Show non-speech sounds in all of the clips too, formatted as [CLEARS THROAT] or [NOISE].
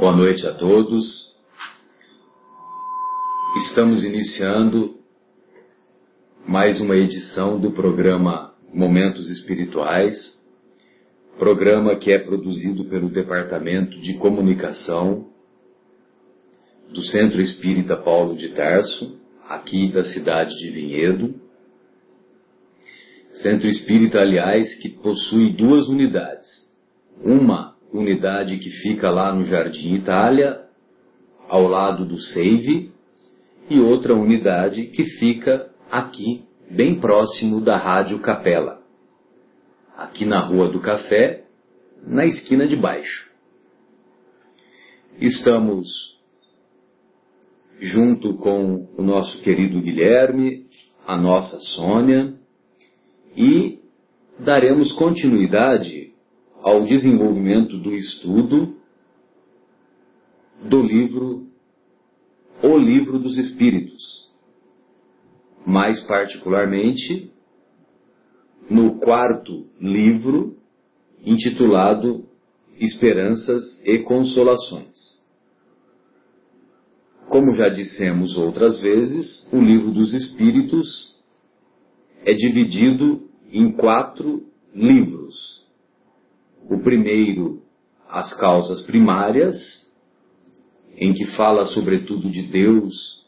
Boa noite a todos. Estamos iniciando mais uma edição do programa Momentos Espirituais, programa que é produzido pelo Departamento de Comunicação do Centro Espírita Paulo de Tarso, aqui da cidade de Vinhedo. Centro Espírita, aliás, que possui duas unidades. Uma unidade que fica lá no Jardim Itália, ao lado do Seive, e outra unidade que fica aqui, bem próximo da Rádio Capela, aqui na Rua do Café, na esquina de baixo. Estamos junto com o nosso querido Guilherme, a nossa Sônia, e daremos continuidade ao desenvolvimento do estudo do livro O Livro dos Espíritos, mais particularmente no quarto livro intitulado Esperanças e Consolações. Como já dissemos outras vezes, o Livro dos Espíritos é dividido em quatro livros o primeiro, as causas primárias, em que fala sobretudo de Deus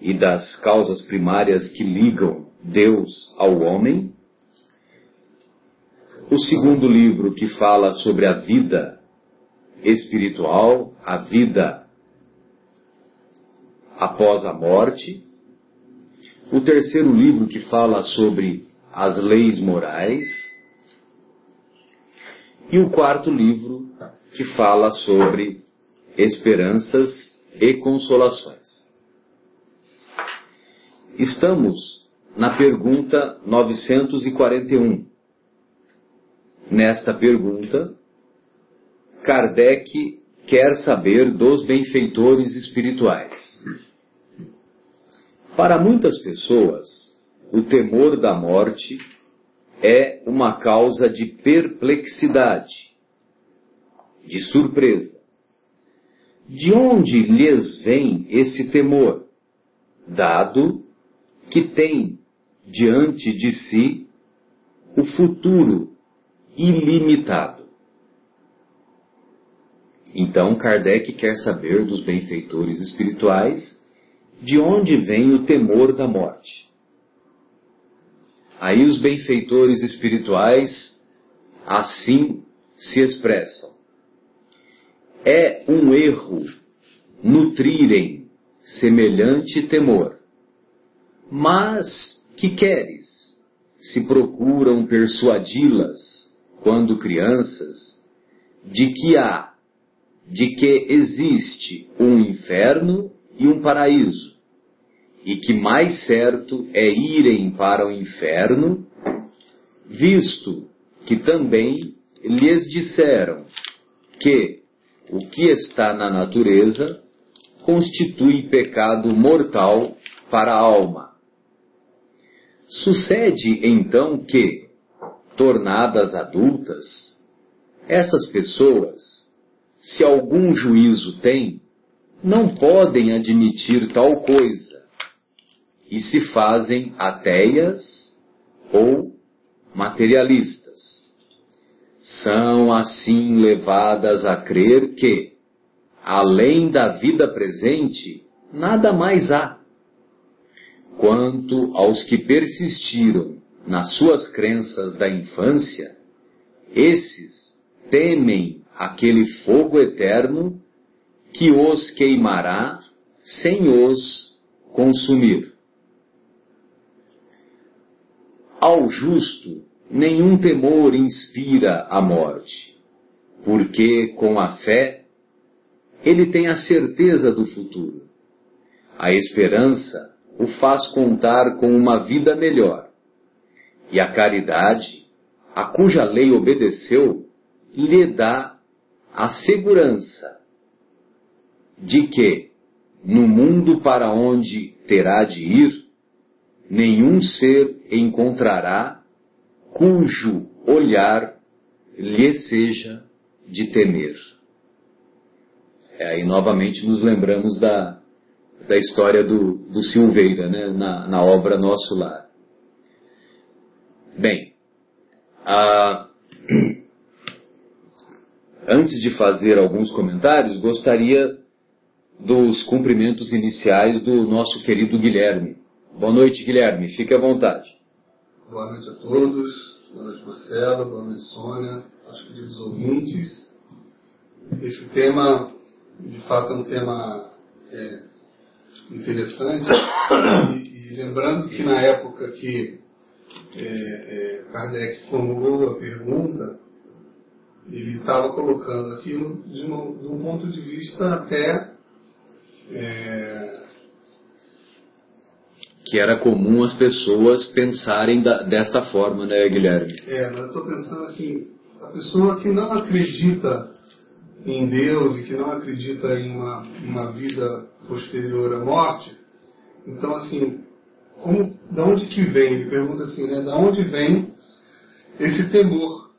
e das causas primárias que ligam Deus ao homem. O segundo livro, que fala sobre a vida espiritual, a vida após a morte. O terceiro livro, que fala sobre as leis morais e o quarto livro, que fala sobre esperanças e consolações. Estamos na pergunta 941. Nesta pergunta, Kardec quer saber dos benfeitores espirituais. Para muitas pessoas, o temor da morte é uma causa de perplexidade, de surpresa. De onde lhes vem esse temor? Dado que tem diante de si o futuro ilimitado. Então Kardec quer saber dos benfeitores espirituais de onde vem o temor da morte. Aí os benfeitores espirituais assim se expressam. É um erro nutrirem semelhante temor. Mas que queres? Se procuram persuadi-las, quando crianças, de que há, de que existe um inferno e um paraíso, e que mais certo é irem para o inferno, visto que também lhes disseram que o que está na natureza constitui pecado mortal para a alma. Sucede então que, tornadas adultas, essas pessoas, se algum juízo têm, não podem admitir tal coisa e se fazem ateias ou materialistas. São assim levadas a crer que, além da vida presente, nada mais há. Quanto aos que persistiram nas suas crenças da infância, esses temem aquele fogo eterno que os queimará sem os consumir. Ao justo nenhum temor inspira a morte, porque com a fé ele tem a certeza do futuro. A esperança o faz contar com uma vida melhor. E a caridade, a cuja lei obedeceu, lhe dá a segurança de que, no mundo para onde terá de ir, nenhum ser encontrará cujo olhar lhe seja de temer. É, aí novamente nos lembramos da, da história do, do Silveira, né, na, na obra Nosso Lar. Bem, a, [CLEARS THROAT] antes de fazer alguns comentários, gostaria dos cumprimentos iniciais do nosso querido Guilherme. Boa noite, Guilherme. Fique à vontade. Boa noite a todos. Boa noite, Marcelo. Boa noite, Sônia. Aos queridos ouvintes. Esse tema, de fato, é um tema é, interessante. E, e, lembrando que na época que é, é, Kardec formulou a pergunta, ele estava colocando aquilo de, uma, de um ponto de vista até é... Que era comum as pessoas pensarem da, desta forma, né, Guilherme? É, eu estou pensando assim, a pessoa que não acredita em Deus e que não acredita em uma, uma vida posterior à morte, então assim, como, da onde que vem? Ele pergunta assim, né, da onde vem esse temor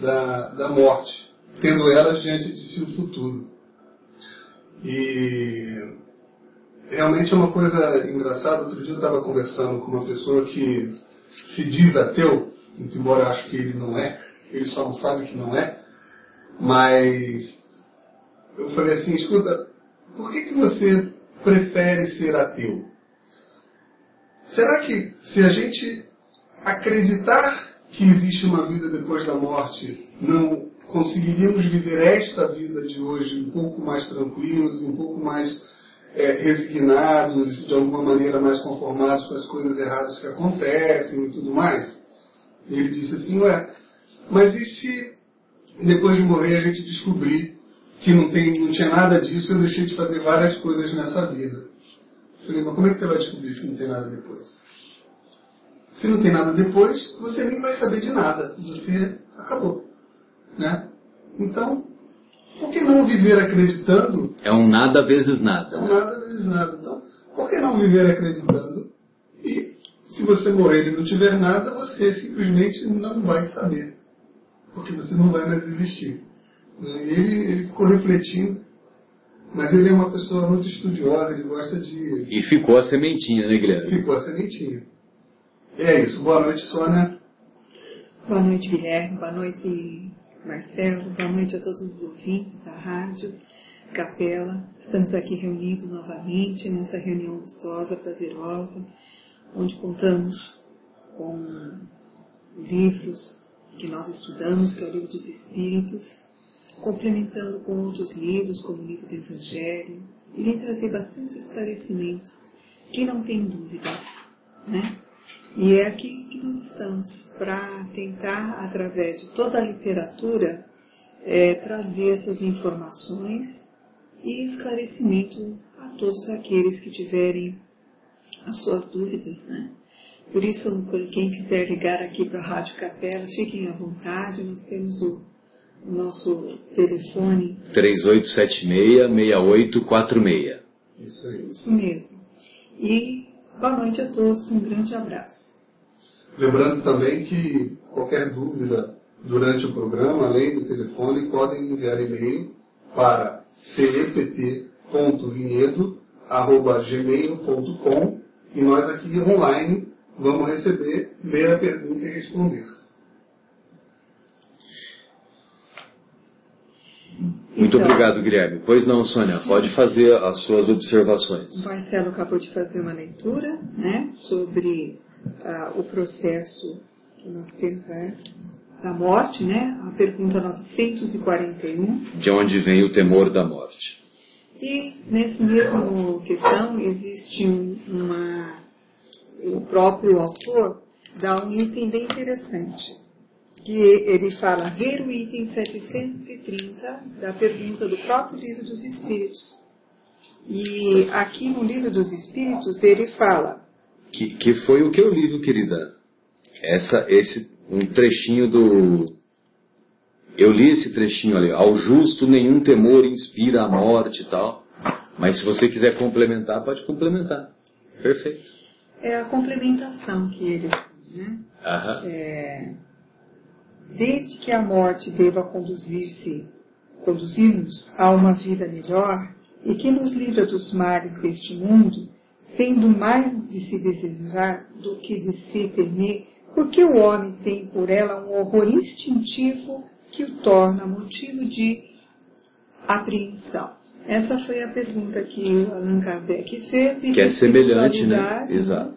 da, da morte, tendo elas diante de si o futuro? E realmente é uma coisa engraçada. Outro dia eu estava conversando com uma pessoa que se diz ateu, embora eu acho que ele não é, ele só não sabe que não é. Mas eu falei assim, escuta, por que, que você prefere ser ateu? Será que se a gente acreditar que existe uma vida depois da morte, não conseguiríamos viver esta vida de hoje um pouco mais tranquilos, um pouco mais é, resignados, de alguma maneira mais conformados com as coisas erradas que acontecem e tudo mais? Ele disse assim, ué, mas e se depois de morrer a gente descobrir que não, tem, não tinha nada disso, eu deixei de fazer várias coisas nessa vida? Eu falei, mas como é que você vai descobrir se não tem nada depois? Se não tem nada depois, você nem vai saber de nada. Você acabou. Né? Então, por que não viver acreditando? É um nada vezes nada. É um nada vezes nada. Então, por que não viver acreditando? E se você morrer e não tiver nada, você simplesmente não vai saber. Porque você não vai mais existir. E ele, ele ficou refletindo. Mas ele é uma pessoa muito estudiosa, ele gosta de. E ficou a sementinha, né, Guilherme? Ficou a sementinha. É isso. Boa noite, Sônia. Boa noite, Guilherme. Boa noite, Marcelo, boa noite a todos os ouvintes da rádio Capela. Estamos aqui reunidos novamente nessa reunião gostosa, prazerosa, onde contamos com livros que nós estudamos, que é o livro dos Espíritos, complementando com outros livros, como o livro do Evangelho, vem trazer bastante esclarecimento, que não tem dúvidas, né? E é aqui que nós estamos, para tentar, através de toda a literatura, é, trazer essas informações e esclarecimento a todos aqueles que tiverem as suas dúvidas, né? Por isso, quem quiser ligar aqui para a Rádio Capela, fiquem à vontade, nós temos o, o nosso telefone. 3876-6846. Isso aí. Isso mesmo. E Boa noite a todos, um grande abraço. Lembrando também que qualquer dúvida durante o programa, além do telefone, podem enviar e-mail para cept.vinhedo.gmail.com e nós aqui online vamos receber, ler a pergunta e responder. Muito então, obrigado, Guilherme. Pois não, Sônia, pode fazer as suas observações. O Marcelo acabou de fazer uma leitura né, sobre uh, o processo que nós temos é, da morte, né, a pergunta 941. De onde vem o temor da morte? E nesse mesmo questão existe um, uma. O próprio autor dá um item bem interessante que ele fala ver o item 730 da pergunta do próprio Livro dos Espíritos. E aqui no Livro dos Espíritos ele fala. Que, que foi o que eu li, querida? Essa, esse, um trechinho do. Eu li esse trechinho ali. Ao justo nenhum temor inspira a morte e tal. Mas se você quiser complementar, pode complementar. Perfeito. É a complementação que ele. Né? Aham. É desde que a morte deva conduzir-se conduzir-nos a uma vida melhor e que nos livra dos males deste mundo, sendo mais de se desejar do que de se temer, porque o homem tem por ela um horror instintivo que o torna motivo de apreensão. Essa foi a pergunta que o Allan Kardec fez. E que é semelhante, né? Exato.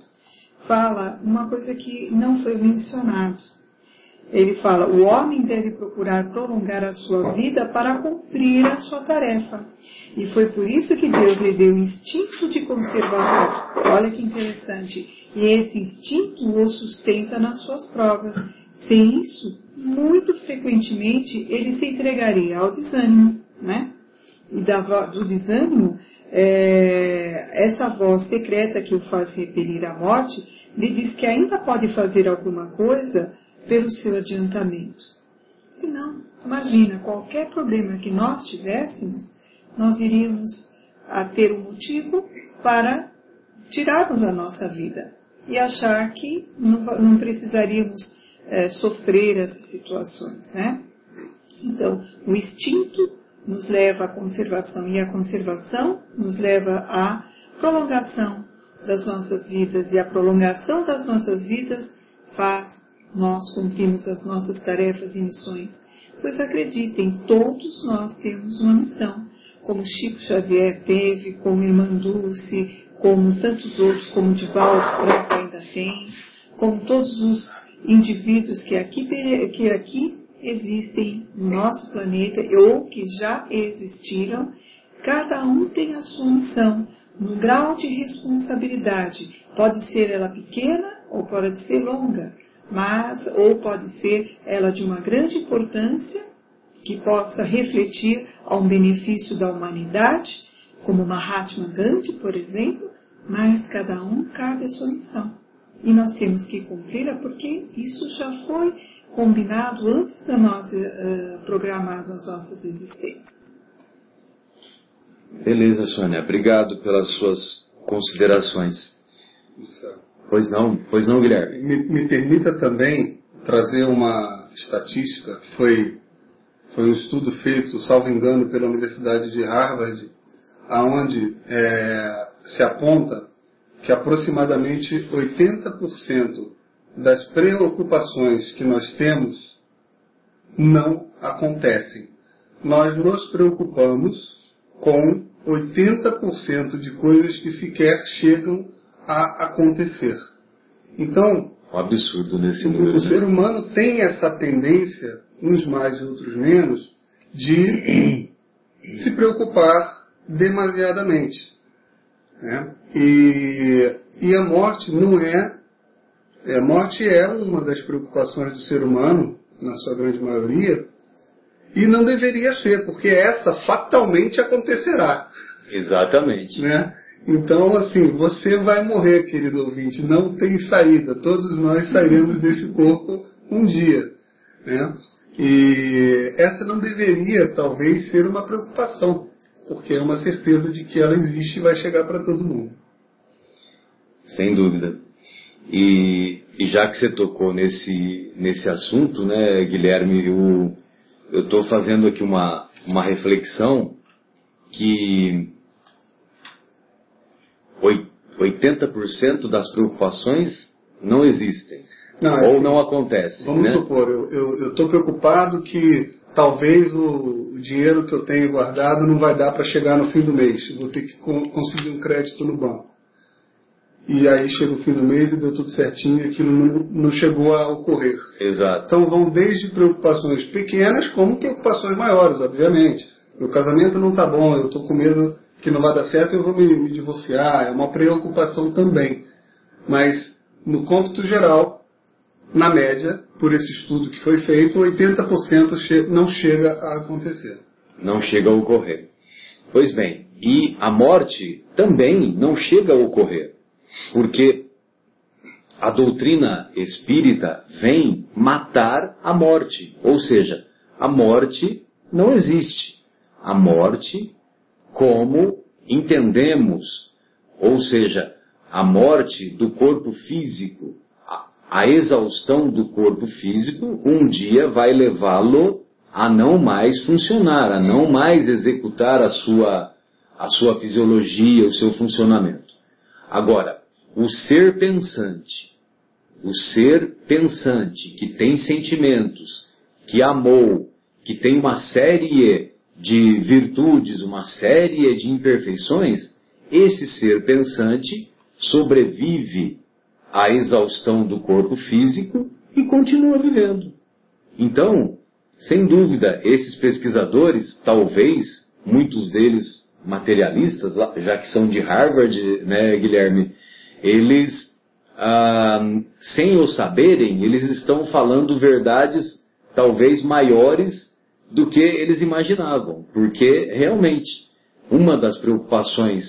Fala uma coisa que não foi mencionado. Ele fala: o homem deve procurar prolongar a sua vida para cumprir a sua tarefa. E foi por isso que Deus lhe deu o instinto de conservação. Olha que interessante. E esse instinto o sustenta nas suas provas. Sem isso, muito frequentemente ele se entregaria ao desânimo, né? E do desânimo, é, essa voz secreta que o faz repelir a morte, lhe diz que ainda pode fazer alguma coisa pelo seu adiantamento. Se não, imagina, qualquer problema que nós tivéssemos, nós iríamos a ter um motivo para tirarmos a nossa vida e achar que não, não precisaríamos é, sofrer essas situações, né? Então, o instinto nos leva à conservação e a conservação nos leva à prolongação das nossas vidas e a prolongação das nossas vidas faz nós cumprirmos as nossas tarefas e missões. Pois acreditem, todos nós temos uma missão, como Chico Xavier teve, como Irmã Dulce, como tantos outros, como Divaldo Franco ainda tem, como todos os indivíduos que aqui, que aqui existem no nosso planeta ou que já existiram, cada um tem a sua missão, no grau de responsabilidade. Pode ser ela pequena ou pode ser longa, mas ou pode ser ela de uma grande importância que possa refletir a um benefício da humanidade, como Mahatma Gandhi, por exemplo, mas cada um cabe a sua missão. E nós temos que cumpri-la porque isso já foi combinado antes da nós uh, programado as nossas existências. Beleza, Sônia. Obrigado pelas suas considerações. Pois não, pois não, Guilherme. Me, me permita também trazer uma estatística que foi, foi um estudo feito, salvo engano, pela Universidade de Harvard, aonde é, se aponta que aproximadamente 80% das preocupações que nós temos não acontecem. Nós nos preocupamos com 80% de coisas que sequer chegam a acontecer. Então, um absurdo nesse número. O ser humano tem essa tendência, uns mais e outros menos, de [CLEARS THROAT] se preocupar demasiadamente. Né? E, e a morte não é, é. A morte é uma das preocupações do ser humano, na sua grande maioria, e não deveria ser, porque essa fatalmente acontecerá. Exatamente. Né? Então, assim, você vai morrer, querido ouvinte, não tem saída. Todos nós sairemos desse corpo um dia. Né? E essa não deveria, talvez, ser uma preocupação porque é uma certeza de que ela existe e vai chegar para todo mundo. Sem dúvida. E, e, já que você tocou nesse, nesse assunto, né, Guilherme, eu estou fazendo aqui uma, uma reflexão que 80% das preocupações não existem. Não, ou é não acontecem. Vamos né? supor, eu estou preocupado que talvez o, o, dinheiro que eu tenho guardado não vai dar para chegar no fim do mês. Vou ter que conseguir um crédito no banco. E aí chega o fim do mês e deu tudo certinho e aquilo não, não chegou a ocorrer. Exato. Então vão desde preocupações pequenas como preocupações maiores, obviamente. Meu casamento não está bom, eu estou com medo que não vai dar certo, eu vou me, me divorciar. É uma preocupação também. Mas no cômputo geral, na média, por esse estudo que foi feito, 80% não chega a acontecer. Não chega a ocorrer. Pois bem, e a morte também não chega a ocorrer, porque a doutrina espírita vem matar a morte, ou seja, a morte não existe. A morte, como entendemos, ou seja, a morte do corpo físico, a exaustão do corpo físico um dia vai levá-lo a não mais funcionar, a não mais executar a sua, a sua fisiologia, o seu funcionamento. Agora, o ser pensante, o ser pensante que tem sentimentos, que amou, que tem uma série de virtudes, uma série de imperfeições, esse ser pensante sobrevive à exaustão do corpo físico e continua vivendo. Então, sem dúvida, esses pesquisadores, talvez muitos deles materialistas, já que são de Harvard, né, Guilherme, eles, ah, sem o saberem, eles estão falando verdades talvez maiores do que eles imaginavam, porque realmente uma das preocupações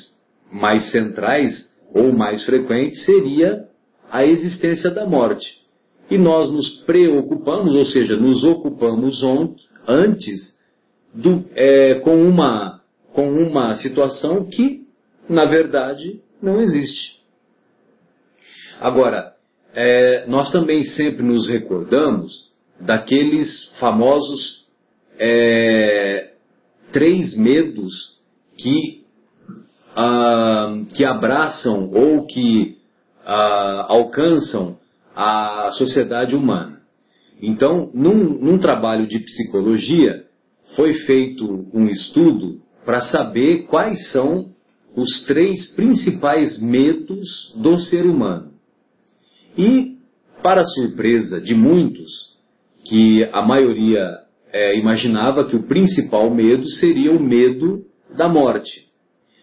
mais centrais ou mais frequentes seria a existência da morte. E nós nos preocupamos, ou seja, nos ocupamos antes do, é, com, uma, com uma situação que, na verdade, não existe. Agora, é, nós também sempre nos recordamos daqueles famosos é, três medos que, ah, que abraçam ou que ah, alcançam a sociedade humana. Então, num, num trabalho de psicologia, foi feito um estudo para saber quais são os três principais medos do ser humano. E, para surpresa de muitos, que a maioria é, imaginava que o principal medo seria o medo da morte.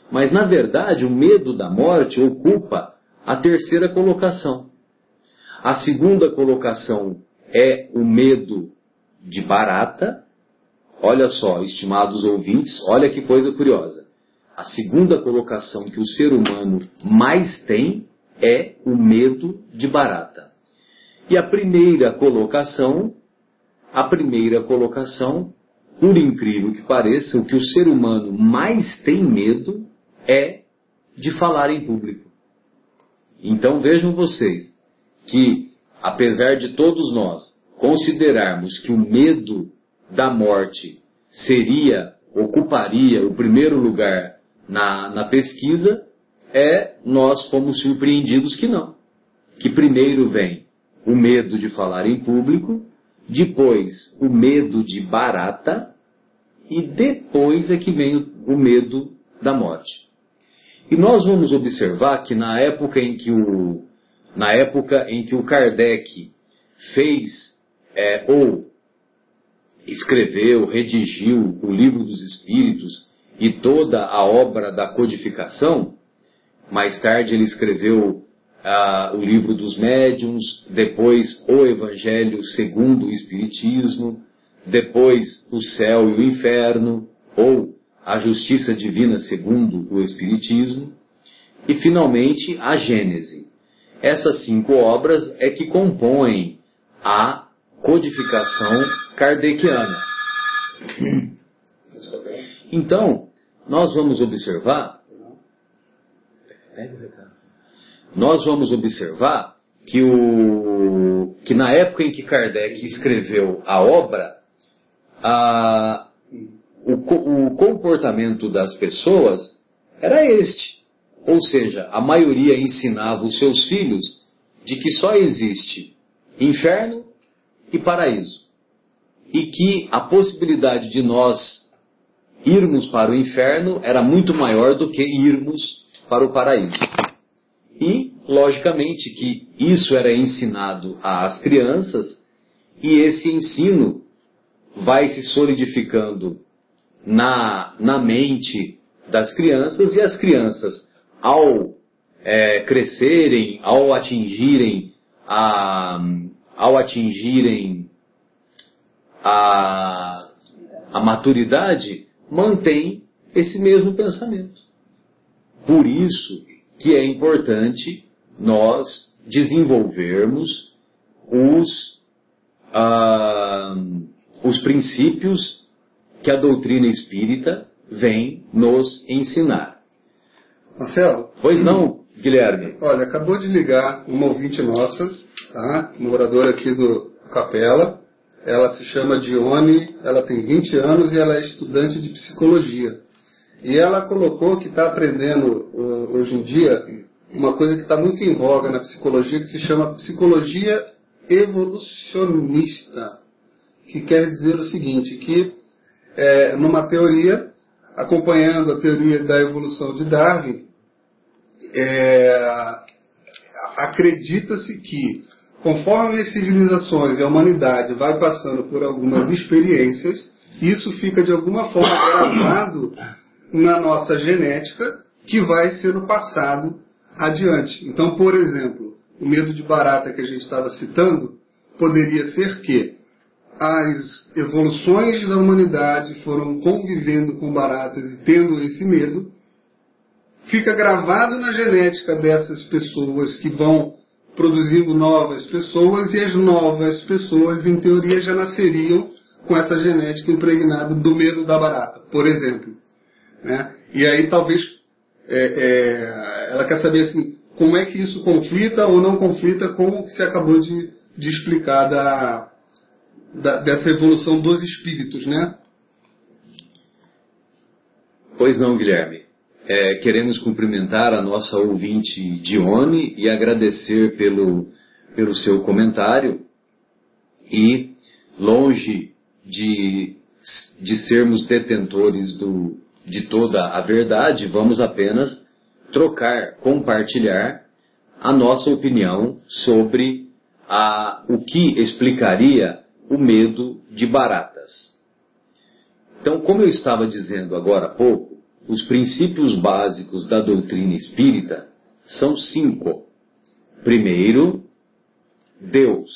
Mas, na verdade, o medo da morte ocupa a terceira colocação. A segunda colocação é o medo de barata. Olha só, estimados ouvintes, olha que coisa curiosa. A segunda colocação que o ser humano mais tem é o medo de barata. E a primeira colocação, a primeira colocação, por incrível que pareça, o que o ser humano mais tem medo é de falar em público. Então vejam vocês, que, apesar de todos nós considerarmos que o medo da morte seria, ocuparia o primeiro lugar na, na pesquisa, é nós fomos surpreendidos que não. Que primeiro vem o medo de falar em público, depois o medo de barata, e depois é que vem o, medo da morte. E nós vamos observar que na época em que o, na época em que o Kardec fez é, ou escreveu, redigiu o Livro dos Espíritos e toda a obra da codificação, mais tarde ele escreveu ah, o Livro dos Médiuns, depois o Evangelho segundo o Espiritismo, depois o Céu e o Inferno, ou a Justiça Divina segundo o Espiritismo, e finalmente a Gênese. Essas cinco obras é que compõem a codificação kardeciana. Então, nós vamos observar. Nós vamos observar que, o, que na época em que Kardec escreveu a obra, a, o, o comportamento das pessoas era este. Ou seja, a maioria ensinava os seus filhos de que só existe inferno e paraíso. E que a possibilidade de nós irmos para o inferno era muito maior do que irmos para o paraíso. E, logicamente, que isso era ensinado às crianças e esse ensino vai se solidificando na, na mente das crianças e as crianças ao é, crescerem, ao atingirem a, ao atingirem a, a maturidade, mantém esse mesmo pensamento. Por isso que é importante nós desenvolvermos os, ah, os princípios que a doutrina espírita vem nos ensinar. Marcelo? Pois não, Guilherme. Olha, acabou de ligar uma ouvinte nossa, tá? moradora aqui do Capela. Ela se chama Dione, ela tem 20 anos e ela é estudante de psicologia. E ela colocou que está aprendendo hoje em dia uma coisa que está muito em voga na psicologia, que se chama psicologia evolucionista, que quer dizer o seguinte, que é, numa teoria, acompanhando a teoria da evolução de Darwin, é, acredita-se que conforme as civilizações e a humanidade vai passando por algumas experiências, isso fica de alguma forma gravado na nossa genética que vai sendo passado adiante. Então, por exemplo, o medo de barata que a gente estava citando poderia ser que as evoluções da humanidade foram convivendo com baratas e tendo esse medo, fica gravado na genética dessas pessoas que vão produzindo novas pessoas e as novas pessoas, em teoria, já nasceriam com essa genética impregnada do medo da barata, por exemplo. Né? E aí talvez é, é, ela quer saber assim, como é que isso conflita ou não conflita com o que você acabou de, de explicar da, da, dessa evolução dos espíritos, né? Pois não, Guilherme. É, queremos cumprimentar a nossa ouvinte Dione e agradecer pelo, pelo seu comentário. E, longe de, de sermos detentores do, de toda a verdade, vamos apenas trocar, compartilhar a nossa opinião sobre a, o que explicaria o medo de baratas. Então, como eu estava dizendo agora há pouco, os princípios básicos da doutrina espírita são cinco. Primeiro, Deus.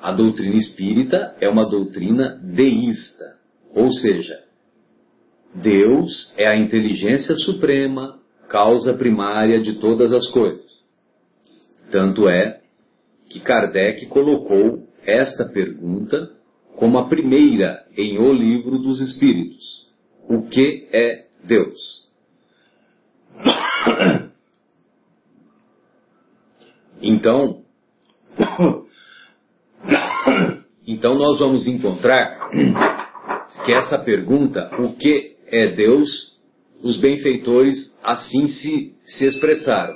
A doutrina espírita é uma doutrina deísta, ou seja, Deus é a inteligência suprema, causa primária de todas as coisas. Tanto é que Kardec colocou esta pergunta como a primeira em O Livro dos Espíritos o que é Deus. [COUGHS] Então, [COUGHS] então nós vamos encontrar que essa pergunta, o que é Deus, os benfeitores assim se, se expressaram.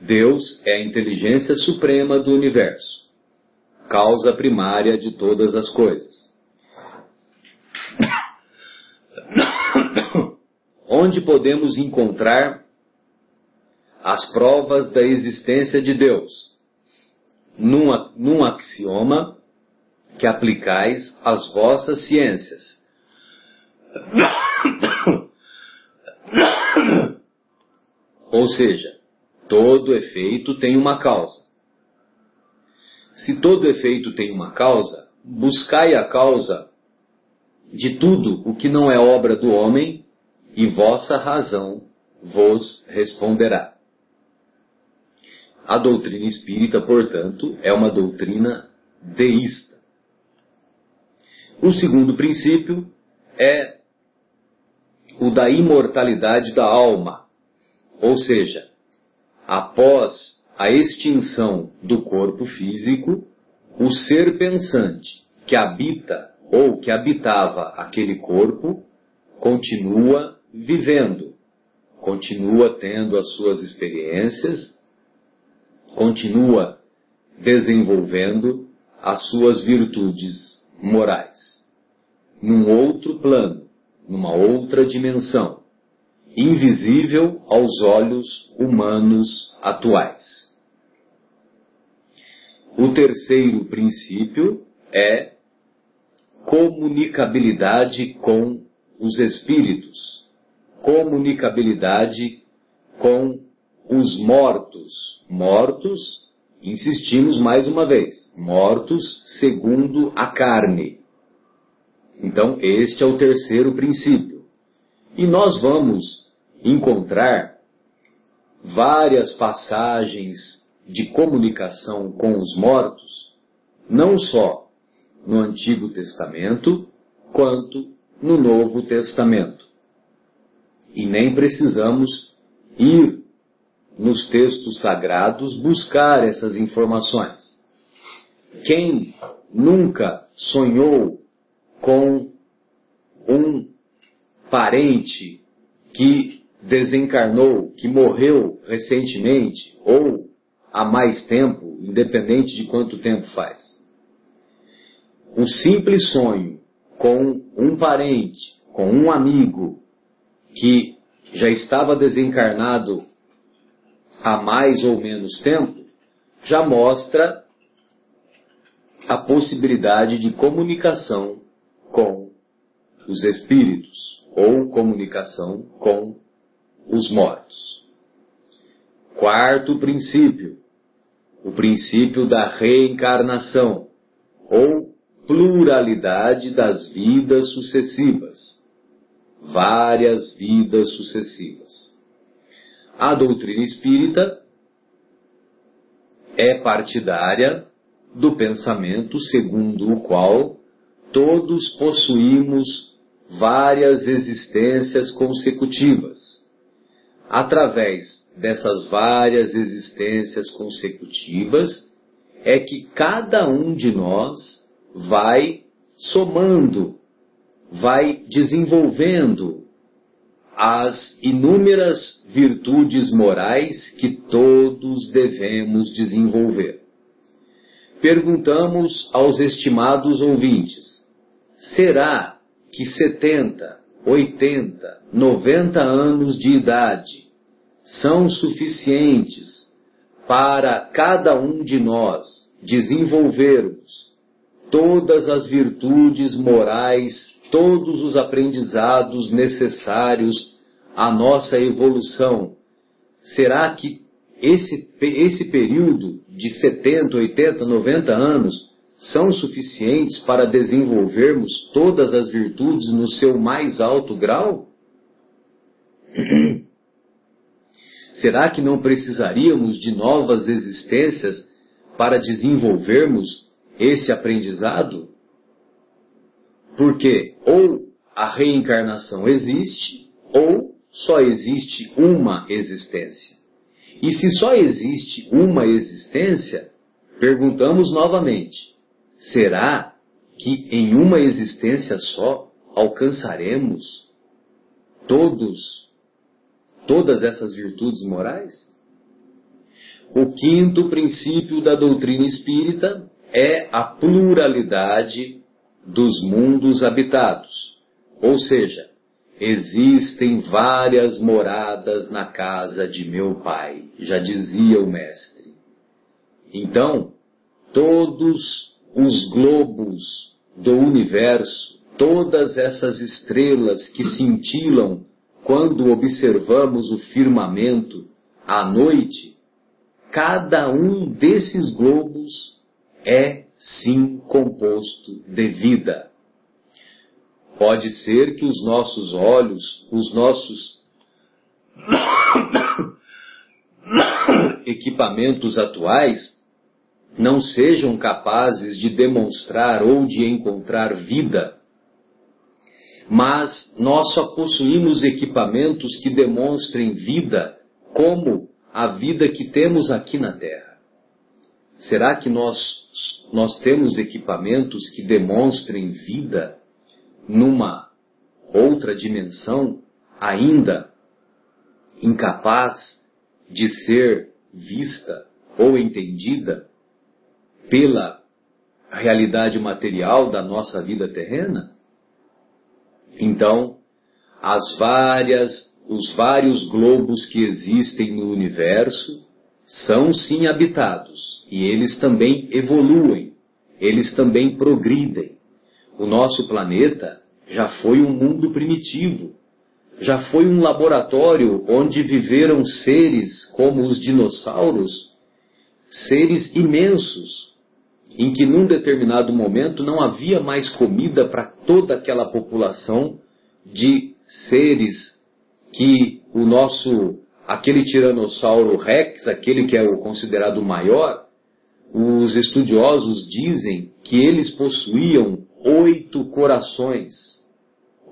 Deus é a inteligência suprema do universo, causa primária de todas as coisas. [COUGHS] onde podemos encontrar as provas da existência de Deus? Num, num axioma que aplicais às vossas ciências. Ou seja, todo efeito tem uma causa. Se todo efeito tem uma causa, buscai a causa de tudo o que não é obra do homem e vossa razão vos responderá. A doutrina espírita, portanto, é uma doutrina deísta. O segundo princípio é o da imortalidade da alma, ou seja, após a extinção do corpo físico, o ser pensante que habita ou que habitava aquele corpo continua vivendo, continua tendo as suas experiências, continua desenvolvendo as suas virtudes morais, num outro plano, numa outra dimensão, invisível aos olhos humanos atuais. O terceiro princípio é comunicabilidade com os espíritos comunicabilidade com os mortos. Mortos, insistimos mais uma vez, mortos segundo a carne. Então, este é o terceiro princípio. E nós vamos encontrar várias passagens de comunicação com os mortos, não só no Antigo Testamento, quanto no Novo Testamento e nem precisamos ir nos textos sagrados buscar essas informações. Quem nunca sonhou com um parente que desencarnou, que morreu recentemente ou há mais tempo, independente de quanto tempo faz. Um simples sonho com um parente, com um amigo que já estava desencarnado há mais ou menos tempo, já mostra a possibilidade de comunicação com os espíritos ou comunicação com os mortos. Quarto princípio, o princípio da reencarnação ou pluralidade das vidas sucessivas, várias vidas sucessivas. A doutrina espírita é partidária do pensamento segundo o qual todos possuímos várias existências consecutivas. Através dessas várias existências consecutivas é que cada um de nós vai somando, vai desenvolvendo as inúmeras virtudes morais que todos devemos desenvolver. Perguntamos aos estimados ouvintes: será que 70, 80, 90 anos de idade são suficientes para cada um de nós desenvolvermos todas as virtudes morais, todos os aprendizados necessários à nossa evolução. Será que esse, esse período de 70, 80, 90 anos são suficientes para desenvolvermos todas as virtudes no seu mais alto grau? [CLEARS THROAT] Será que não precisaríamos de novas existências para desenvolvermos esse aprendizado? Porque ou a reencarnação existe, ou só existe uma existência. E se só existe uma existência, perguntamos novamente: será que em uma existência só alcançaremos todos todas essas virtudes morais? O quinto princípio da doutrina espírita é a pluralidade dos mundos habitados. Ou seja, existem várias moradas na casa de meu pai, já dizia o mestre. Então, todos os globos do universo, todas essas estrelas que cintilam quando observamos o firmamento à noite, cada um desses globos é sim composto de vida. Pode ser que os nossos olhos, os nossos [COUGHS] equipamentos atuais não sejam capazes de demonstrar ou de encontrar vida, mas nós só possuímos equipamentos que demonstrem vida como a vida que temos aqui na Terra. Será que nós, nós temos equipamentos que demonstrem vida numa outra dimensão ainda incapaz de ser vista ou entendida pela realidade material da nossa vida terrena? Então, as várias, os vários globos que existem no universo são sim habitados e eles também evoluem, eles também progridem. O nosso planeta já foi um mundo primitivo, já foi um laboratório onde viveram seres como os dinossauros, seres imensos, em que num determinado momento não havia mais comida para toda aquela população de seres que o nosso aquele tiranossauro rex, aquele que é o considerado maior, os estudiosos dizem que eles possuíam oito corações,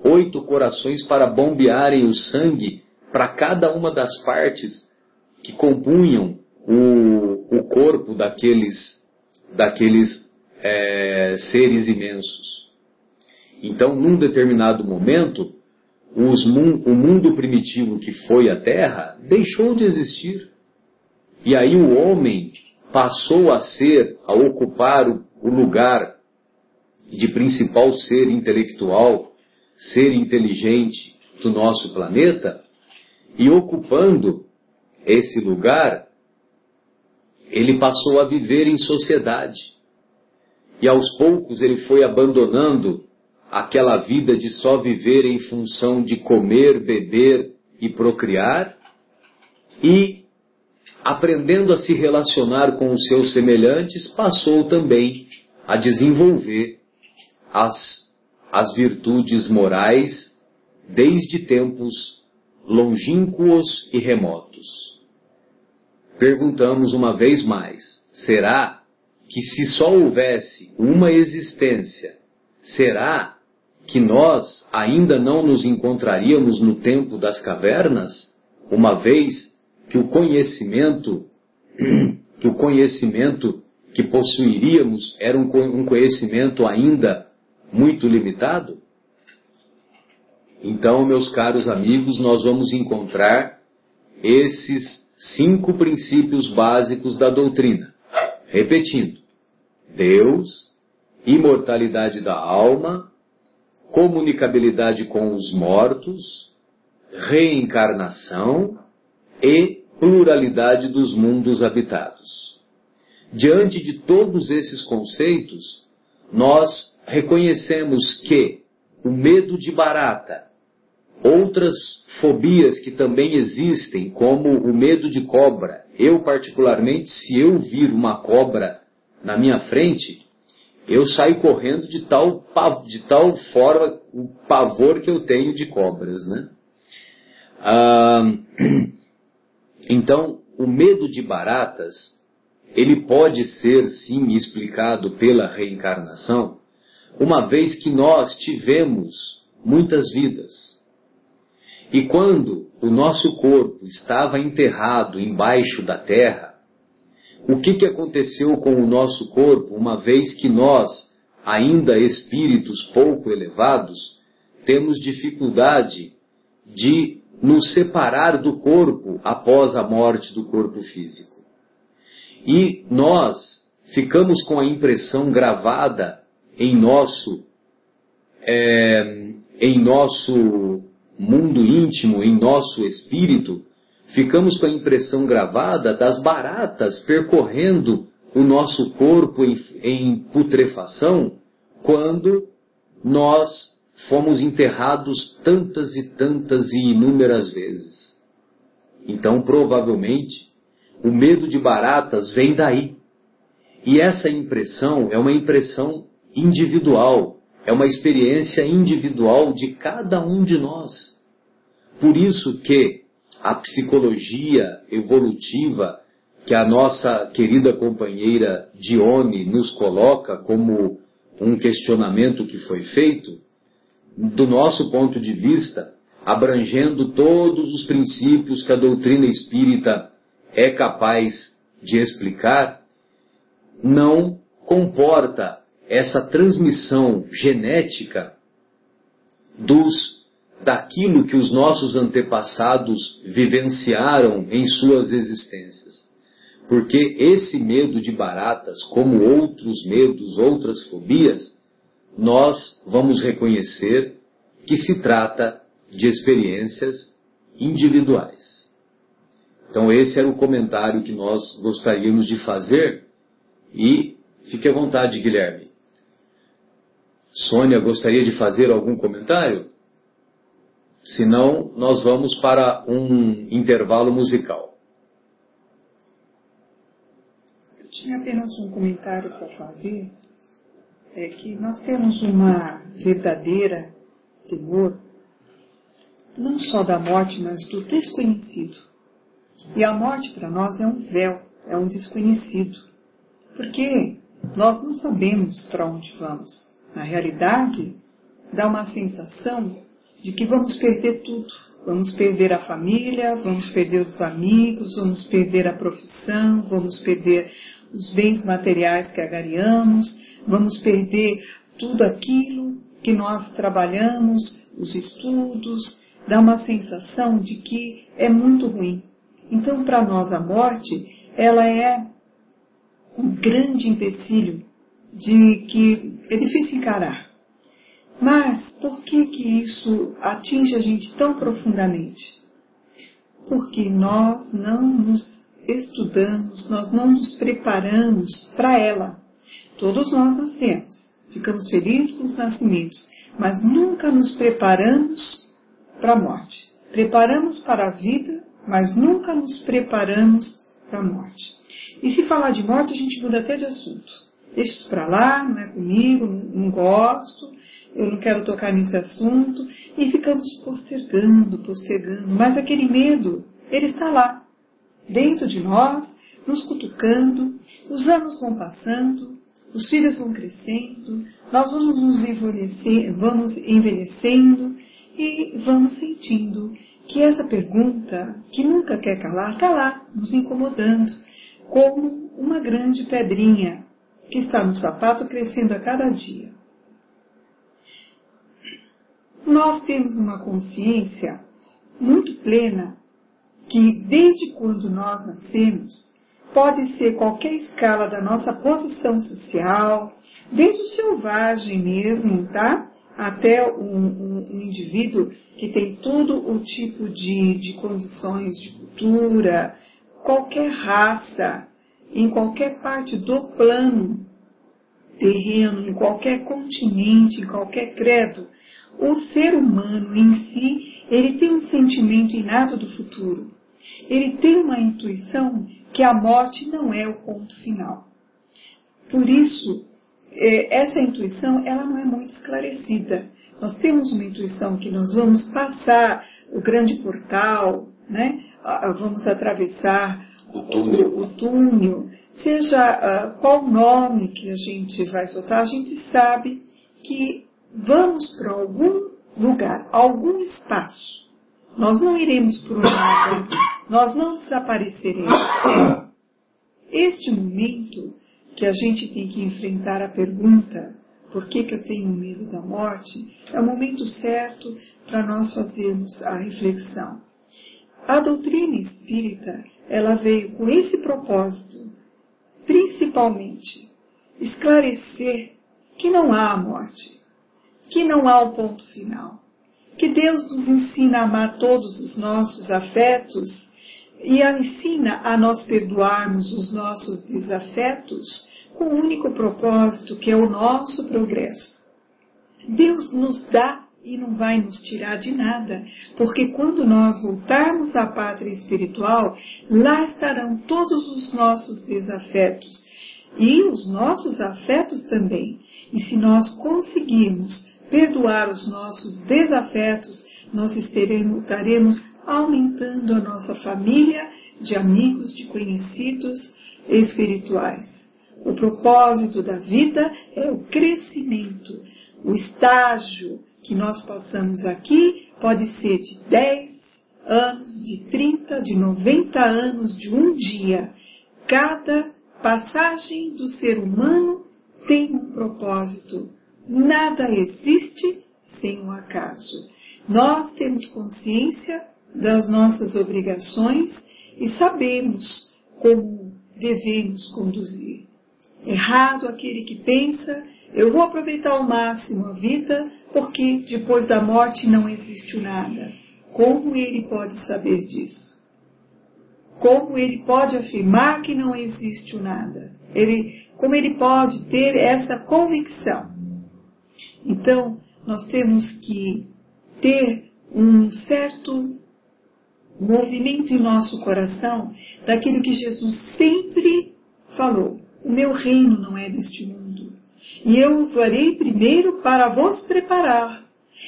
oito corações para bombearem o sangue para cada uma das partes que compunham o, o corpo daqueles daqueles é, seres imensos. Então, num determinado momento, os, o mundo primitivo que foi a Terra deixou de existir. E aí o homem passou a ser, a ocupar o, o lugar de principal ser intelectual, ser inteligente do nosso planeta, e ocupando esse lugar, ele passou a viver em sociedade. E aos poucos ele foi abandonando aquela vida de só viver em função de comer, beber e procriar, e aprendendo a se relacionar com os seus semelhantes, passou também a desenvolver as, as virtudes morais desde tempos longínquos e remotos. Perguntamos uma vez mais: será que se só houvesse uma existência, será que nós ainda não nos encontraríamos no tempo das cavernas, uma vez que o conhecimento [CLEARS THROAT] que o conhecimento que possuiríamos era um conhecimento ainda muito limitado? Então, meus caros amigos, nós vamos encontrar esses cinco princípios básicos da doutrina. Repetindo: Deus, imortalidade da alma, comunicabilidade com os mortos, reencarnação e pluralidade dos mundos habitados. Diante de todos esses conceitos, nós reconhecemos que o medo de barata, outras fobias que também existem, como o medo de cobra, eu particularmente, se eu vir uma cobra na minha frente, eu saio correndo de tal, de tal forma o pavor que eu tenho de cobras, né? Ah, [CLEARS THROAT] então, o medo de baratas, ele pode ser sim explicado pela reencarnação, uma vez que nós tivemos muitas vidas. E quando o nosso corpo estava enterrado embaixo da terra, o que, que aconteceu com o nosso corpo, uma vez que nós, ainda espíritos pouco elevados, temos dificuldade de nos separar do corpo após a morte do corpo físico. E nós ficamos com a impressão gravada em nosso, é, em nosso mundo íntimo, em nosso espírito, ficamos com a impressão gravada das baratas percorrendo o nosso corpo em, em putrefação quando nós fomos enterrados tantas e tantas e inúmeras vezes. Então, provavelmente, o medo de baratas vem daí. E essa impressão é uma impressão individual, é uma experiência individual de cada um de nós. Por isso que a psicologia evolutiva que a nossa querida companheira Dione nos coloca como um questionamento que foi feito, do nosso ponto de vista, abrangendo todos os princípios que a doutrina espírita é capaz de explicar, não comporta essa transmissão genética dos daquilo que os nossos antepassados vivenciaram em suas existências. Porque esse medo de baratas, como outros medos, outras fobias, nós vamos reconhecer que se trata de experiências individuais. Então, esse era o comentário que nós gostaríamos de fazer e fique à vontade, Guilherme. Sônia gostaria de fazer algum comentário? Senão, nós vamos para um intervalo musical. Eu tinha apenas um comentário para fazer. É que nós temos uma verdadeira temor, não só da morte, mas do desconhecido. E a morte para nós é um véu, é um desconhecido. Porque nós não sabemos para onde vamos. Na realidade, dá uma sensação de que vamos perder tudo. Vamos perder a família, vamos perder os amigos, vamos perder a profissão, vamos perder os bens materiais que agariamos, vamos perder tudo aquilo que nós trabalhamos, os estudos, dá uma sensação de que é muito ruim. Então, para nós, a morte, ela é um grande empecilho de que é difícil encarar. Mas por que que isso atinge a gente tão profundamente? Porque nós não nos estudamos, nós não nos preparamos para ela. Todos nós nascemos, ficamos felizes com os nascimentos, mas nunca nos preparamos para a morte. Preparamos para a vida, mas nunca nos preparamos para a morte. E se falar de morte, a gente muda até de assunto. Deixa isso para lá, não é comigo, não gosto, eu não quero tocar nesse assunto. E ficamos postergando, postergando. Mas aquele medo, ele está lá, dentro de nós, nos cutucando. Os anos vão passando, os filhos vão crescendo, nós vamos nos envelhecer, vamos envelhecendo e vamos sentindo que essa pergunta, que nunca quer calar, está lá, nos incomodando, como uma grande pedrinha que está no sapato crescendo a cada dia. Nós temos uma consciência muito plena que desde quando nós nascemos, pode ser qualquer escala da nossa posição social, desde o selvagem mesmo, tá? Até um, um, um indivíduo que tem todo o tipo de, de condições de cultura, qualquer raça, em qualquer parte do plano terreno, em qualquer continente, em qualquer credo, o ser humano em si, ele tem um sentimento inato do futuro. Ele tem uma intuição que a morte não é o ponto final. Por isso, é, essa intuição, ela não é muito esclarecida. Nós temos uma intuição que nós vamos passar o grande portal, né? vamos atravessar o túnel, o, túnel. seja uh, qual nome que a gente vai soltar, a gente sabe que vamos para algum lugar, algum espaço. Nós não iremos para o nada, nós não desapareceremos. Este momento que a gente tem que enfrentar a pergunta por que, que eu tenho medo da morte, é o momento certo para nós fazermos a reflexão. A doutrina espírita, ela veio com esse propósito, principalmente, esclarecer que não há a morte, que não há o ponto final, que Deus nos ensina a amar todos os nossos afetos e ensina a nós perdoarmos os nossos desafetos com o único propósito que é o nosso progresso. Deus nos dá e não vai nos tirar de nada, porque quando nós voltarmos à pátria espiritual, lá estarão todos os nossos desafetos e os nossos afetos também. E se nós conseguirmos perdoar os nossos desafetos, nós estaremos aumentando a nossa família de amigos, de conhecidos espirituais. O propósito da vida é o crescimento. O estágio que nós passamos aqui pode ser de 10 anos, de 30, de 90 anos, de um dia. Cada passagem do ser humano tem um propósito. Nada existe sem um acaso. Nós temos consciência das nossas obrigações e sabemos como devemos conduzir. Errado aquele que pensa, eu vou aproveitar ao máximo a vida, porque depois da morte não existe nada. Como ele pode saber disso? Como ele pode afirmar que não existe o nada? Ele, como ele pode ter essa convicção? Então, nós temos que ter um certo movimento em nosso coração daquilo que Jesus sempre falou. O meu reino não é deste mundo. E eu farei primeiro para vos preparar.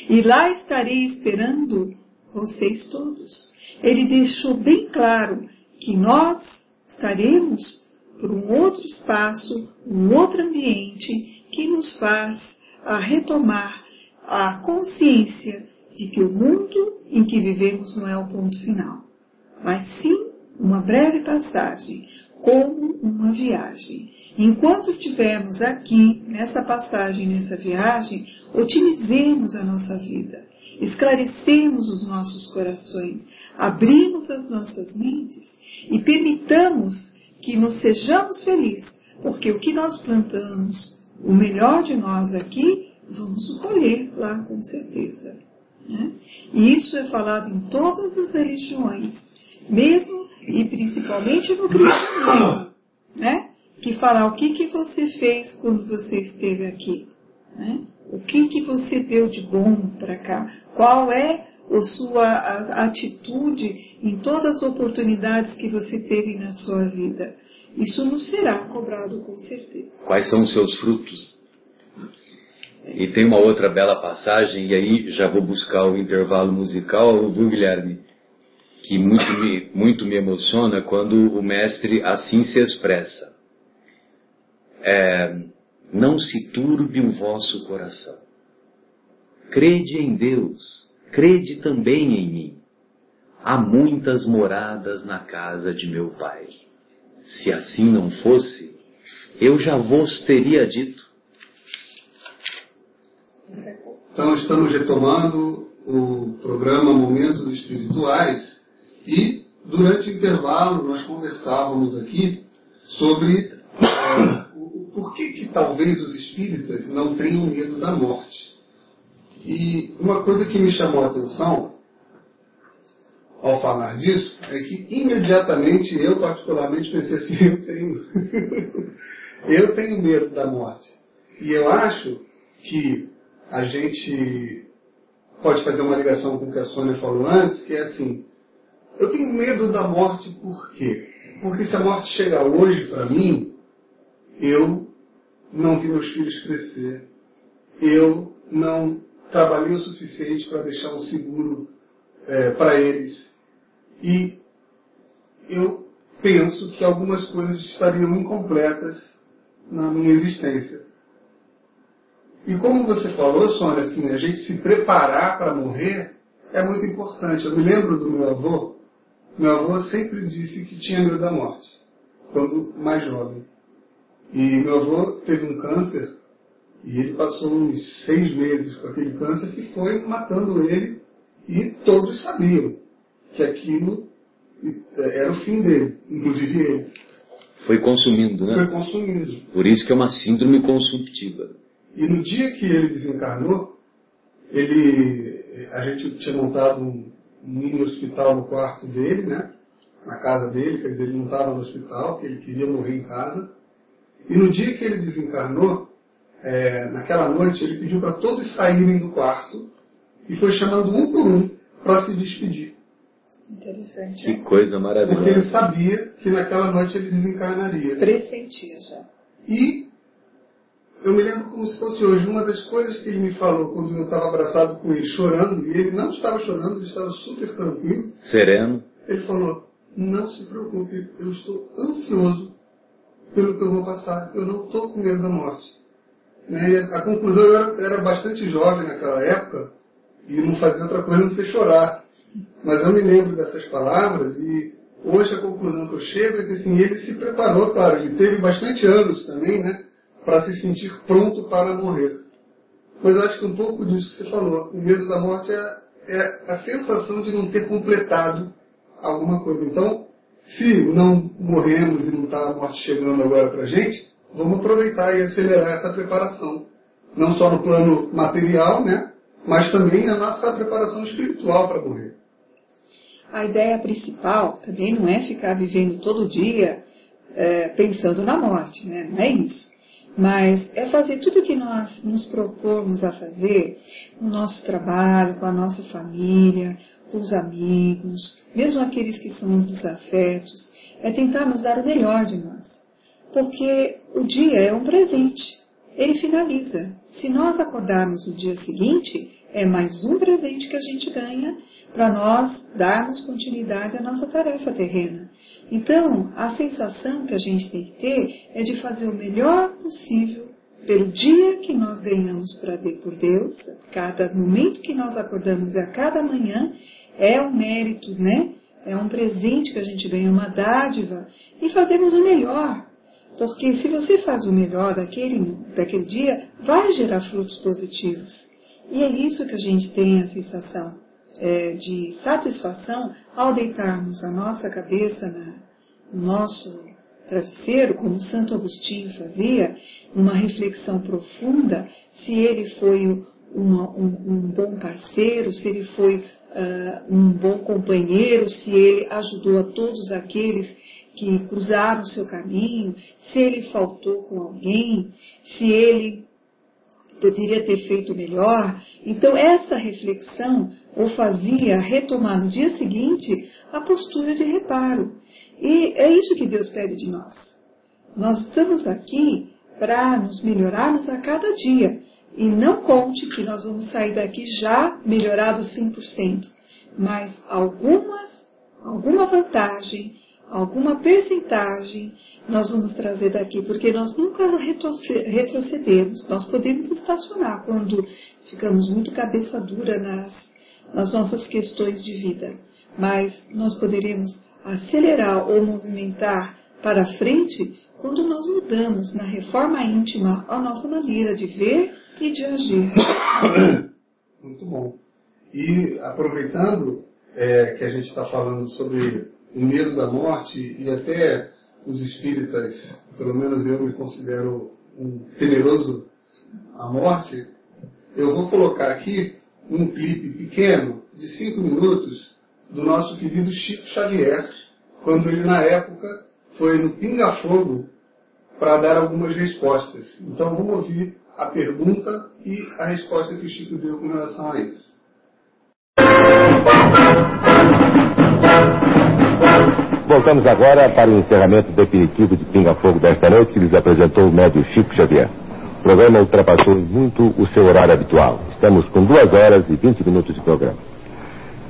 E lá estarei esperando vocês todos. Ele deixou bem claro que nós estaremos por um outro espaço, um outro ambiente que nos faz a retomar a consciência de que o mundo em que vivemos não é o ponto final, mas sim uma breve passagem, como uma viagem. Enquanto estivermos aqui, nessa passagem, nessa viagem, otimizemos a nossa vida, esclarecemos os nossos corações, abrimos as nossas mentes e permitamos que nos sejamos felizes, porque o que nós plantamos, o melhor de nós aqui, vamos colher lá com certeza. Né? E isso é falado em todas as religiões, mesmo e principalmente no cristianismo, né? que fala o que, que você fez quando você esteve aqui, né? o que, que você deu de bom para cá, qual é a sua atitude em todas as oportunidades que você teve na sua vida. Isso não será cobrado com certeza. Quais são os seus frutos? E tem uma outra bela passagem, e aí já vou buscar o intervalo musical, viu, Guilherme? Que muito me, muito me emociona quando o mestre assim se expressa. É, não se turbe o vosso coração. Crede em Deus, crede também em mim. Há muitas moradas na casa de meu Pai. Se assim não fosse, eu já vos teria dito Então, estamos retomando o programa Momentos Espirituais e, durante o intervalo, nós conversávamos aqui sobre é, o, por que, que talvez os espíritas não tenham medo da morte. E uma coisa que me chamou a atenção ao falar disso é que imediatamente eu particularmente pensei assim, [LAUGHS] eu tenho, [LAUGHS] eu tenho medo da morte. E eu acho que a gente pode fazer uma ligação com o que a Sônia falou antes, que é assim, eu tenho medo da morte por quê? Porque se a morte chegar hoje para mim, eu não vi meus filhos crescer, eu não trabalhei o suficiente para deixar um seguro é, para eles. E eu penso que algumas coisas estariam incompletas na minha existência. E como você falou, Sônia, assim, a gente se preparar para morrer é muito importante. Eu me lembro do meu avô. Meu avô sempre disse que tinha medo da morte, quando mais jovem. E meu avô teve um câncer e ele passou uns seis meses com aquele câncer que foi matando ele e todos sabiam que aquilo era o fim dele, inclusive ele. Foi consumindo, né? Foi consumindo. Por isso que é uma síndrome consumptiva. E no dia que ele desencarnou, ele, a gente tinha montado um, mini hospital no quarto dele, né? Na casa dele, quer dizer, ele não estava no hospital, que ele queria morrer em casa. E no dia que ele desencarnou, é, naquela noite, ele pediu para todos saírem do quarto e foi chamando um por um para se despedir. Interessante. Que coisa maravilhosa. Porque ele sabia que naquela noite ele desencarnaria. Pressentia já. E eu me lembro como se fosse hoje. Uma das coisas que ele me falou quando eu estava abraçado com ele, chorando, e ele não estava chorando, ele estava super tranquilo. Sereno. Ele falou: Não se preocupe, eu estou ansioso pelo que eu vou passar. Eu não estou com medo da morte. Né? A conclusão, eu era, era bastante jovem naquela época e não fazia outra coisa não ser chorar. Mas eu me lembro dessas palavras e hoje a conclusão que eu chego é que assim, ele se preparou, claro, ele teve bastante anos também, né? Para se sentir pronto para morrer. Mas eu acho que um pouco disso que você falou, o medo da morte é, é a sensação de não ter completado alguma coisa. Então, se não morremos e não está a morte chegando agora para a gente, vamos aproveitar e acelerar essa preparação. Não só no plano material, né? mas também na nossa preparação espiritual para morrer. A ideia principal também não é ficar vivendo todo dia é, pensando na morte, né? não é isso. Mas é fazer tudo o que nós nos propomos a fazer no nosso trabalho, com a nossa família, com os amigos, mesmo aqueles que são os desafetos, é tentarmos dar o melhor de nós. Porque o dia é um presente, ele finaliza. Se nós acordarmos no dia seguinte, é mais um presente que a gente ganha para nós darmos continuidade à nossa tarefa terrena. Então, a sensação que a gente tem que ter é de fazer o melhor possível pelo dia que nós ganhamos para por Deus, cada momento que nós acordamos e a cada manhã é um mérito, né? é um presente que a gente ganha, uma dádiva, e fazemos o melhor. Porque se você faz o melhor daquele, daquele dia, vai gerar frutos positivos. E é isso que a gente tem a sensação é, de satisfação ao deitarmos a nossa cabeça na, no nosso travesseiro, como Santo Agostinho fazia, uma reflexão profunda, se ele foi uma, um, um, bom parceiro, se ele foi uh, um bom companheiro, se ele ajudou a todos aqueles que cruzaram o seu caminho, se ele faltou com alguém, se ele poderia ter feito melhor. Então, essa reflexão o fazia retomar no dia seguinte a postura de reparo. E é isso que Deus pede de nós. Nós estamos aqui para nos melhorarmos a cada dia. E não conte que nós vamos sair daqui já melhorados 100%, mas algumas, alguma vantagem, alguma percentagem nós vamos trazer daqui, porque nós nunca retrocedemos. Nós podemos estacionar quando ficamos muito cabeça dura nas, nas nossas questões de vida, mas nós poderemos acelerar ou movimentar para frente quando nós mudamos na reforma íntima a nossa maneira de ver e de agir. [COUGHS] Muito bom. E aproveitando é, que a gente está falando sobre o medo da morte e até os espíritas, pelo menos eu me considero um temeroso à morte, eu vou colocar aqui um clipe pequeno de cinco minutos do nosso querido Chico Xavier, quando ele na época foi no Pinga Fogo para dar algumas respostas. Então vamos ouvir a pergunta e a resposta que o Chico deu com relação a isso. Voltamos agora para o encerramento definitivo de Pinga Fogo desta noite que lhes apresentou o médio Chico Xavier. Programa ultrapassou muito o seu horário habitual. Estamos com duas horas e vinte minutos de programa.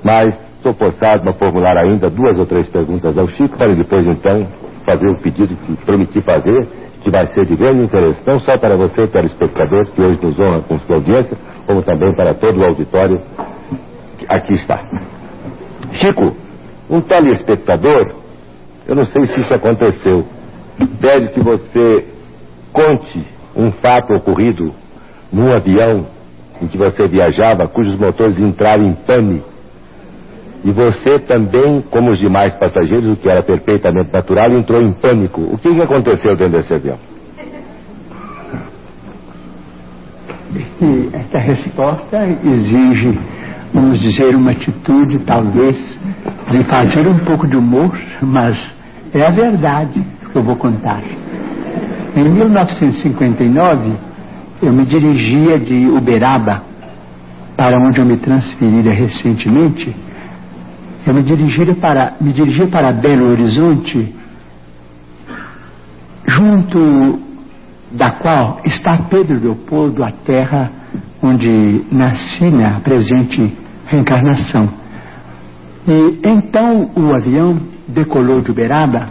Mas estou forçado a formular ainda duas ou três perguntas ao Chico para depois então fazer o pedido que prometi fazer, que vai ser de grande interesse, não só para você, telespectador, que hoje nos honra com sua audiência, como também para todo o auditório que aqui está. Chico, um telespectador, eu não sei se isso aconteceu, pede que você conte um fato ocorrido num avião em que você viajava, cujos motores entraram em pane e você também, como os demais passageiros, o que era perfeitamente natural, entrou em pânico. O que, que aconteceu dentro desse avião? essa resposta exige, vamos dizer, uma atitude, talvez, de fazer um pouco de humor, mas é a verdade que eu vou contar. Em 1959, eu me dirigia de Uberaba, para onde eu me transferira recentemente, eu me dirigi para, me dirigi para Belo Horizonte, junto da qual está Pedro Leopoldo, a terra onde nasci na presente reencarnação. E então o avião decolou de Uberaba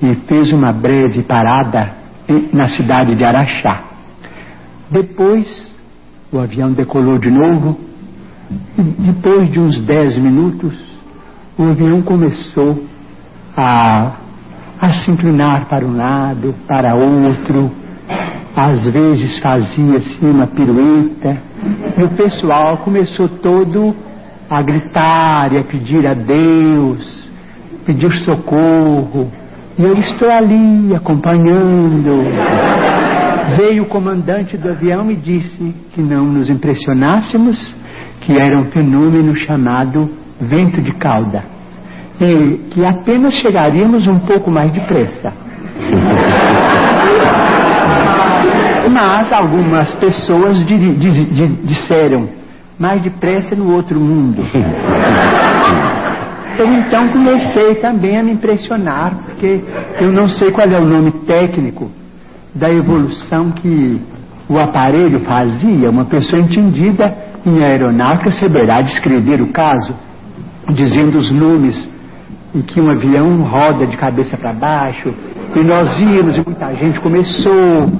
e fez uma breve parada na cidade de Araxá. Depois o avião decolou de novo. E depois de uns dez minutos o avião começou a, a se inclinar para um lado, para outro, às vezes fazia-se uma pirueta, e o pessoal começou todo a gritar e a pedir a Deus, pedir socorro, e eu estou ali acompanhando. Veio o comandante do avião e disse que não nos impressionássemos, que era um fenômeno chamado vento de cauda, e que apenas chegaríamos um pouco mais depressa. Mas algumas pessoas disseram mais depressa no outro mundo. Eu então comecei também a me impressionar, porque eu não sei qual é o nome técnico da evolução que o aparelho fazia. Uma pessoa entendida em aeronáutica saberá descrever o caso dizendo os nomes em que um avião roda de cabeça para baixo, e nós íamos e muita gente começou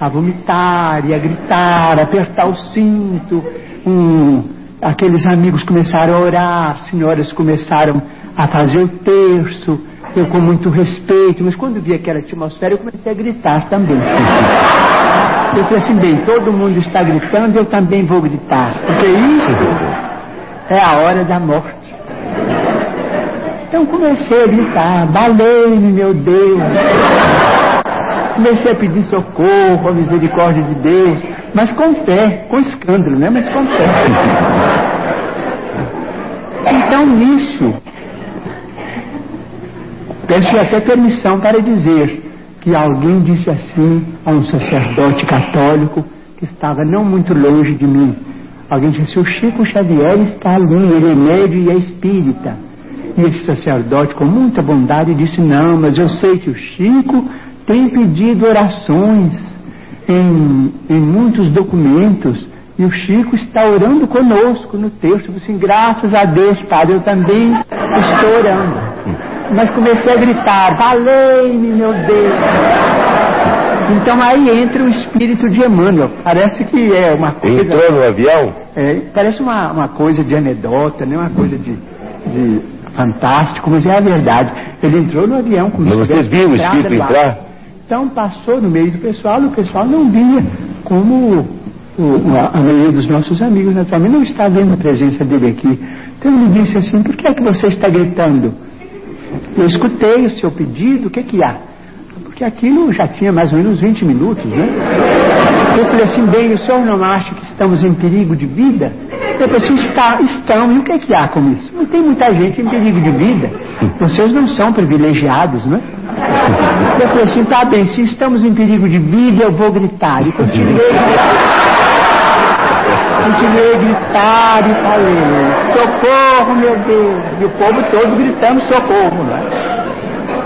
a vomitar e a gritar, a apertar o cinto. Um, aqueles amigos começaram a orar, senhoras começaram a fazer o terço, eu com muito respeito, mas quando vi aquela atmosfera eu comecei a gritar também. Eu falei assim, bem, todo mundo está gritando, eu também vou gritar, porque isso é a hora da morte. Então comecei a gritar, balei-me, meu Deus. Comecei a pedir socorro, a misericórdia de Deus, mas com fé, com escândalo, né? Mas com fé. Então nisso, peço até permissão para dizer que alguém disse assim a um sacerdote católico que estava não muito longe de mim. Alguém disse: O Chico Xavier está ali, ele é médio e é espírita. E esse sacerdote, com muita bondade, disse: Não, mas eu sei que o Chico tem pedido orações em, em muitos documentos. E o Chico está orando conosco no texto. Assim, graças a Deus, Padre, eu também estou orando. Mas comecei a gritar: Valei-me, meu Deus! Então aí entra o espírito de Emmanuel. Parece que é uma coisa. Entrou no avião? É, parece uma, uma coisa de anedota, né? uma coisa de, de fantástico, mas é a verdade. Ele entrou no avião como Mas vocês viram o espírito entrar? Então passou no meio do pessoal, e o pessoal não via como o, a, a maioria dos nossos amigos, naturalmente, não está vendo a presença dele aqui. Então ele disse assim, por que é que você está gritando? Eu escutei o seu pedido, o que é que há? Porque aquilo já tinha mais ou menos 20 minutos, né? Eu falei assim, bem, o senhor não acha que estamos em perigo de vida? Eu falei assim, está, estão, e o que é que há com isso? Não tem muita gente em perigo de vida. Vocês não são privilegiados, né? Eu falei assim, tá bem, se estamos em perigo de vida, eu vou gritar. E continuei continuei a gritar e falei, socorro, meu Deus. E o povo todo gritando socorro, né?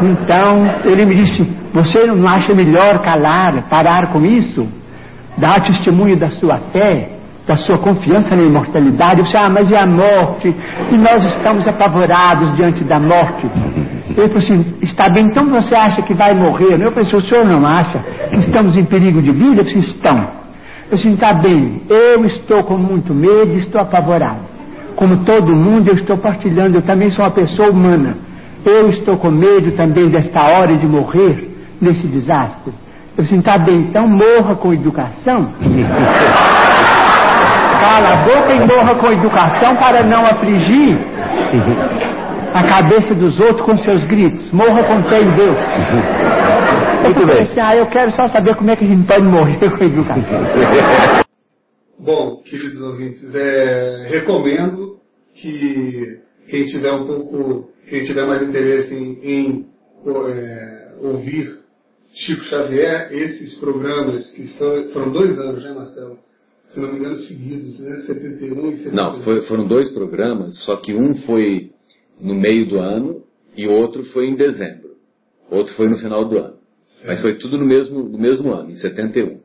Então, ele me disse, você não acha melhor calar, parar com isso? Dar testemunho da sua fé, da sua confiança na imortalidade. Eu disse, ah, mas e a morte? E nós estamos apavorados diante da morte. Ele falou assim, está bem, então você acha que vai morrer? Eu falei, o senhor não acha que estamos em perigo de vida? Eu disse, estão. Eu disse, está bem, eu estou com muito medo, estou apavorado. Como todo mundo, eu estou partilhando, eu também sou uma pessoa humana. Eu estou com medo também desta hora de morrer nesse desastre. Eu disse, está bem, então morra com educação. [LAUGHS] Cala a boca e morra com educação para não afligir a cabeça dos outros com seus gritos. Morra com fé em Deus. Muito bem. Assim, ah, eu quero só saber como é que a gente pode morrer com educação. Bom, queridos ouvintes, é, recomendo que quem tiver um pouco, quem tiver mais interesse em, em é, ouvir Chico Xavier, esses programas que estão, foram dois anos, né, Marcelo? Se não me engano, seguidos, né? 71 e 72. Não, foi- foram dois programas, só que um foi no meio do ano e o outro foi em dezembro. Outro foi no final do ano. Mas foi tudo no mesmo, no mesmo ano, em 71.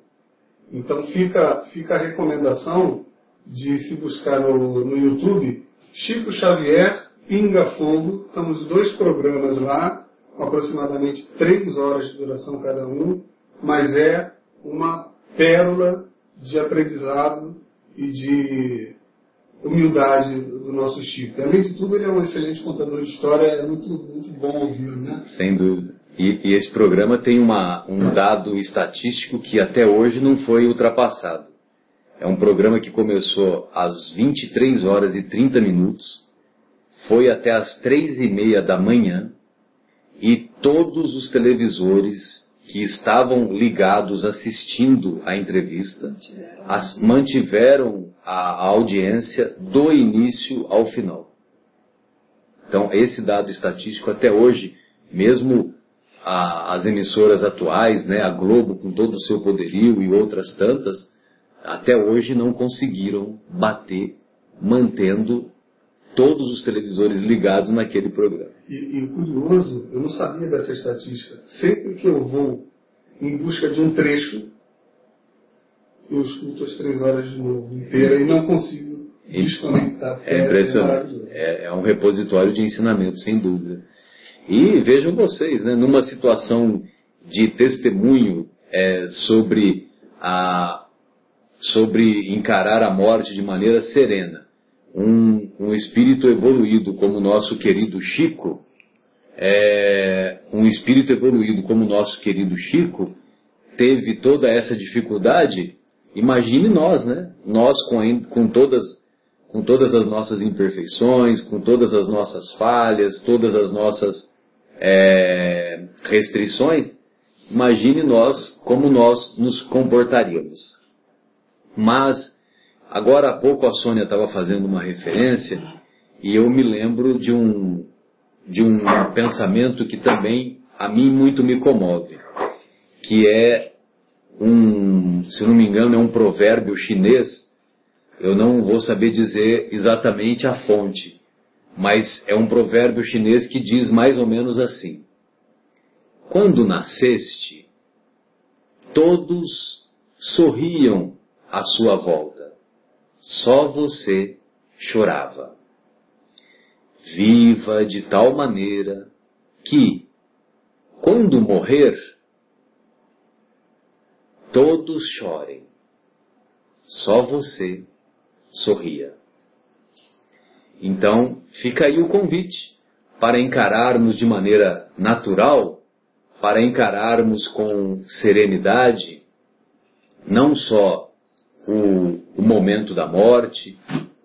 Então fica, fica a recomendação de se buscar no, no YouTube Chico Xavier Pinga Fogo. Estamos dois programas lá, com aproximadamente três horas de duração cada um, mas é uma pérola de aprendizado e de humildade do nosso Chico. Além de tudo, ele é um excelente contador de história, é muito, muito bom ouvir, né? Sem dúvida. E, e esse programa tem uma, um dado estatístico que até hoje não foi ultrapassado. É um programa que começou às 23 horas e 30 minutos, foi até às três e meia da manhã, e todos os televisores que estavam ligados assistindo a entrevista as- mantiveram a, a audiência do início ao final. Então, esse dado estatístico até hoje, mesmo a- as emissoras atuais, né, a Globo com todo o seu poderio e outras tantas, até hoje não conseguiram bater, mantendo todos os televisores ligados naquele programa. E, e o curioso, eu não sabia dessa estatística. Sempre que eu vou em busca de um trecho, eu escuto as três horas de novo inteira e não consigo E- desconectar. É impressionante. É, é um repositório de ensinamento, sem dúvida. E vejam vocês, né, numa situação de testemunho é, sobre, a, sobre encarar a morte de maneira serena, um, um espírito evoluído como o nosso querido Chico, é, um espírito evoluído como o nosso querido Chico, teve toda essa dificuldade, imagine nós, né? Nós com, com, todas, com todas as nossas imperfeições, com todas as nossas falhas, todas as nossas é, restrições, imagine nós como nós nos comportaríamos. Mas, agora há pouco a Sônia estava fazendo uma referência e eu me lembro de um, de um pensamento que também a mim muito me comove, que é um, se não me engano, é um provérbio chinês. Eu não vou saber dizer exatamente a fonte, mas é um provérbio chinês que diz mais ou menos assim: Quando nasceste, todos sorriam à sua volta, só você chorava. Viva de tal maneira que, quando morrer, todos chorem, só você sorria. Então, fica aí o convite para encararmos de maneira natural, para encararmos com serenidade, não só o, o momento da morte,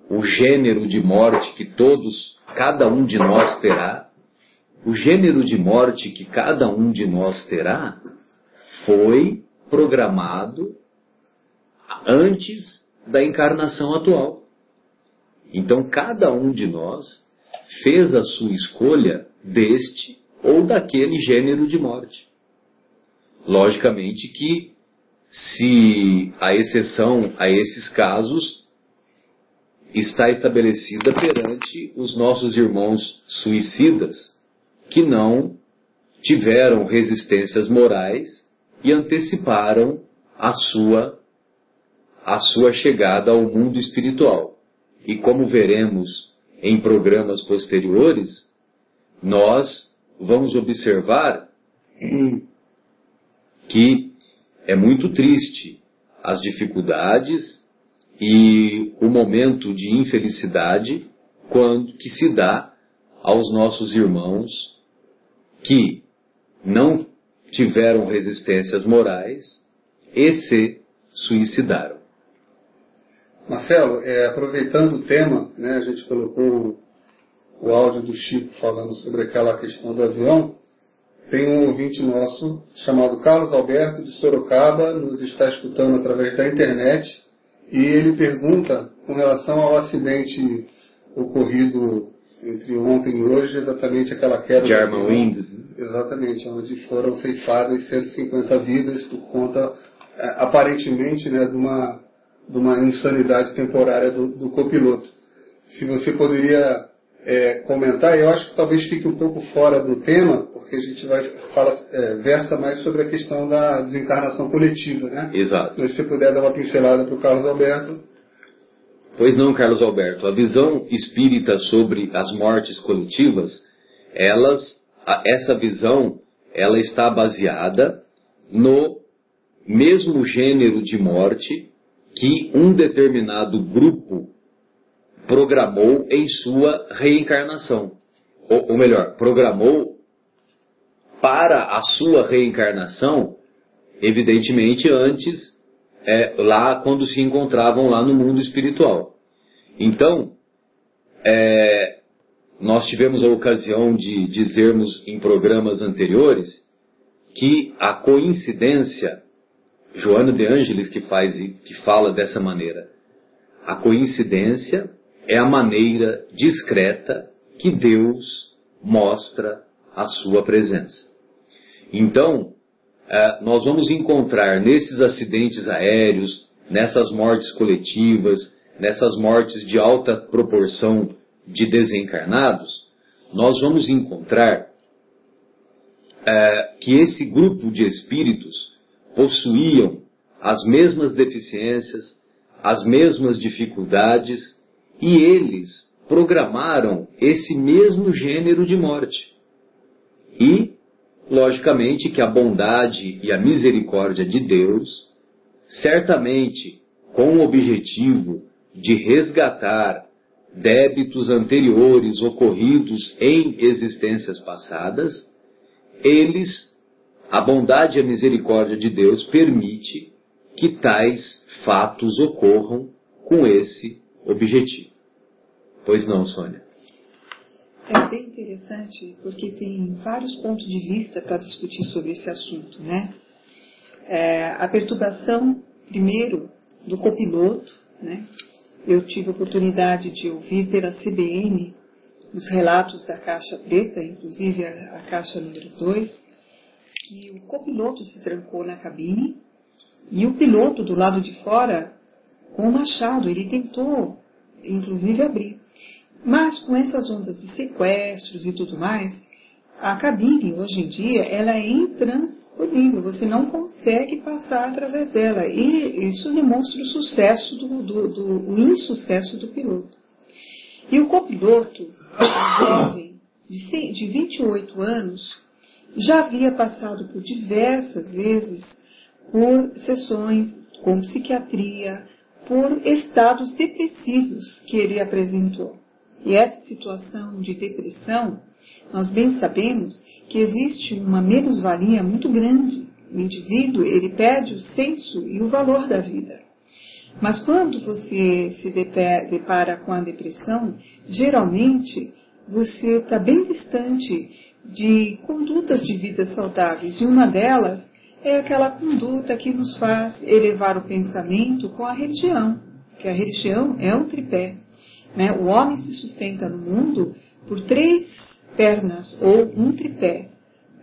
o gênero de morte que todos, cada um de nós terá, o gênero de morte que cada um de nós terá foi programado antes da encarnação atual. Então cada um de nós fez a sua escolha deste ou daquele gênero de morte. Logicamente que, se a exceção a esses casos está estabelecida perante os nossos irmãos suicidas, que não tiveram resistências morais e anteciparam a sua a sua chegada ao mundo espiritual. E como veremos em programas posteriores, nós vamos observar que é muito triste as dificuldades e o momento de infelicidade quando que se dá aos nossos irmãos que não tiveram resistências morais e se suicidaram. Marcelo, é, aproveitando o tema, né, a gente colocou o áudio do Chico falando sobre aquela questão do avião. Tem um ouvinte nosso chamado Carlos Alberto de Sorocaba, nos está escutando através da internet e ele pergunta com relação ao acidente ocorrido entre ontem e hoje, exatamente aquela queda. German Winds. Né? Exatamente, onde foram ceifadas 150 vidas por conta, é, aparentemente, né, de, uma, de uma insanidade temporária do, do copiloto. Se você poderia é, comentar, eu acho que talvez fique um pouco fora do tema, porque a gente vai fala, é, versa mais sobre a questão da desencarnação coletiva, né? Exato. Mas se você puder dar uma pincelada para o Carlos Alberto. Pois não, Carlos Alberto. A visão espírita sobre as mortes coletivas, elas, essa visão, ela está baseada no mesmo gênero de morte que um determinado grupo programou em sua reencarnação. Ou, ou melhor, programou para a sua reencarnação, evidentemente antes é, lá quando se encontravam lá no mundo espiritual. Então, é, nós tivemos a ocasião de dizermos em programas anteriores que a coincidência, Joana de Ângeles que faz que fala dessa maneira, a coincidência é a maneira discreta que Deus mostra a sua presença. Então, é, nós vamos encontrar nesses acidentes aéreos, nessas mortes coletivas, nessas mortes de alta proporção de desencarnados, nós vamos encontrar é, que esse grupo de espíritos possuíam as mesmas deficiências, as mesmas dificuldades, e eles programaram esse mesmo gênero de morte. E logicamente que a bondade e a misericórdia de Deus, certamente com o objetivo de resgatar débitos anteriores ocorridos em existências passadas, eles, a bondade e a misericórdia de Deus permite que tais fatos ocorram com esse objetivo. Pois não, Sônia? É bem interessante porque tem vários pontos de vista para discutir sobre esse assunto, né? É, a perturbação, primeiro, do copiloto, né? Eu tive a oportunidade de ouvir pela CBN os relatos da caixa preta, inclusive a, a caixa número 2, que o copiloto se trancou na cabine e o piloto do lado de fora, com o machado, ele tentou, inclusive, abrir. Mas com essas ondas de sequestros e tudo mais, a cabine, hoje em dia, ela é intransponível, você não consegue passar através dela. E isso demonstra o sucesso do, do, do o insucesso do piloto. E o copiloto, jovem de, de 28 anos, já havia passado por diversas vezes por sessões com psiquiatria, por estados depressivos que ele apresentou. E essa situação de depressão, nós bem sabemos que existe uma menos-valia muito grande. O indivíduo, ele perde o senso e o valor da vida. Mas quando você se depara com a depressão, geralmente você está bem distante de condutas de vida saudáveis. E uma delas é aquela conduta que nos faz elevar o pensamento com a religião, que a religião é um tripé. Né? O homem se sustenta no mundo por três pernas ou um tripé.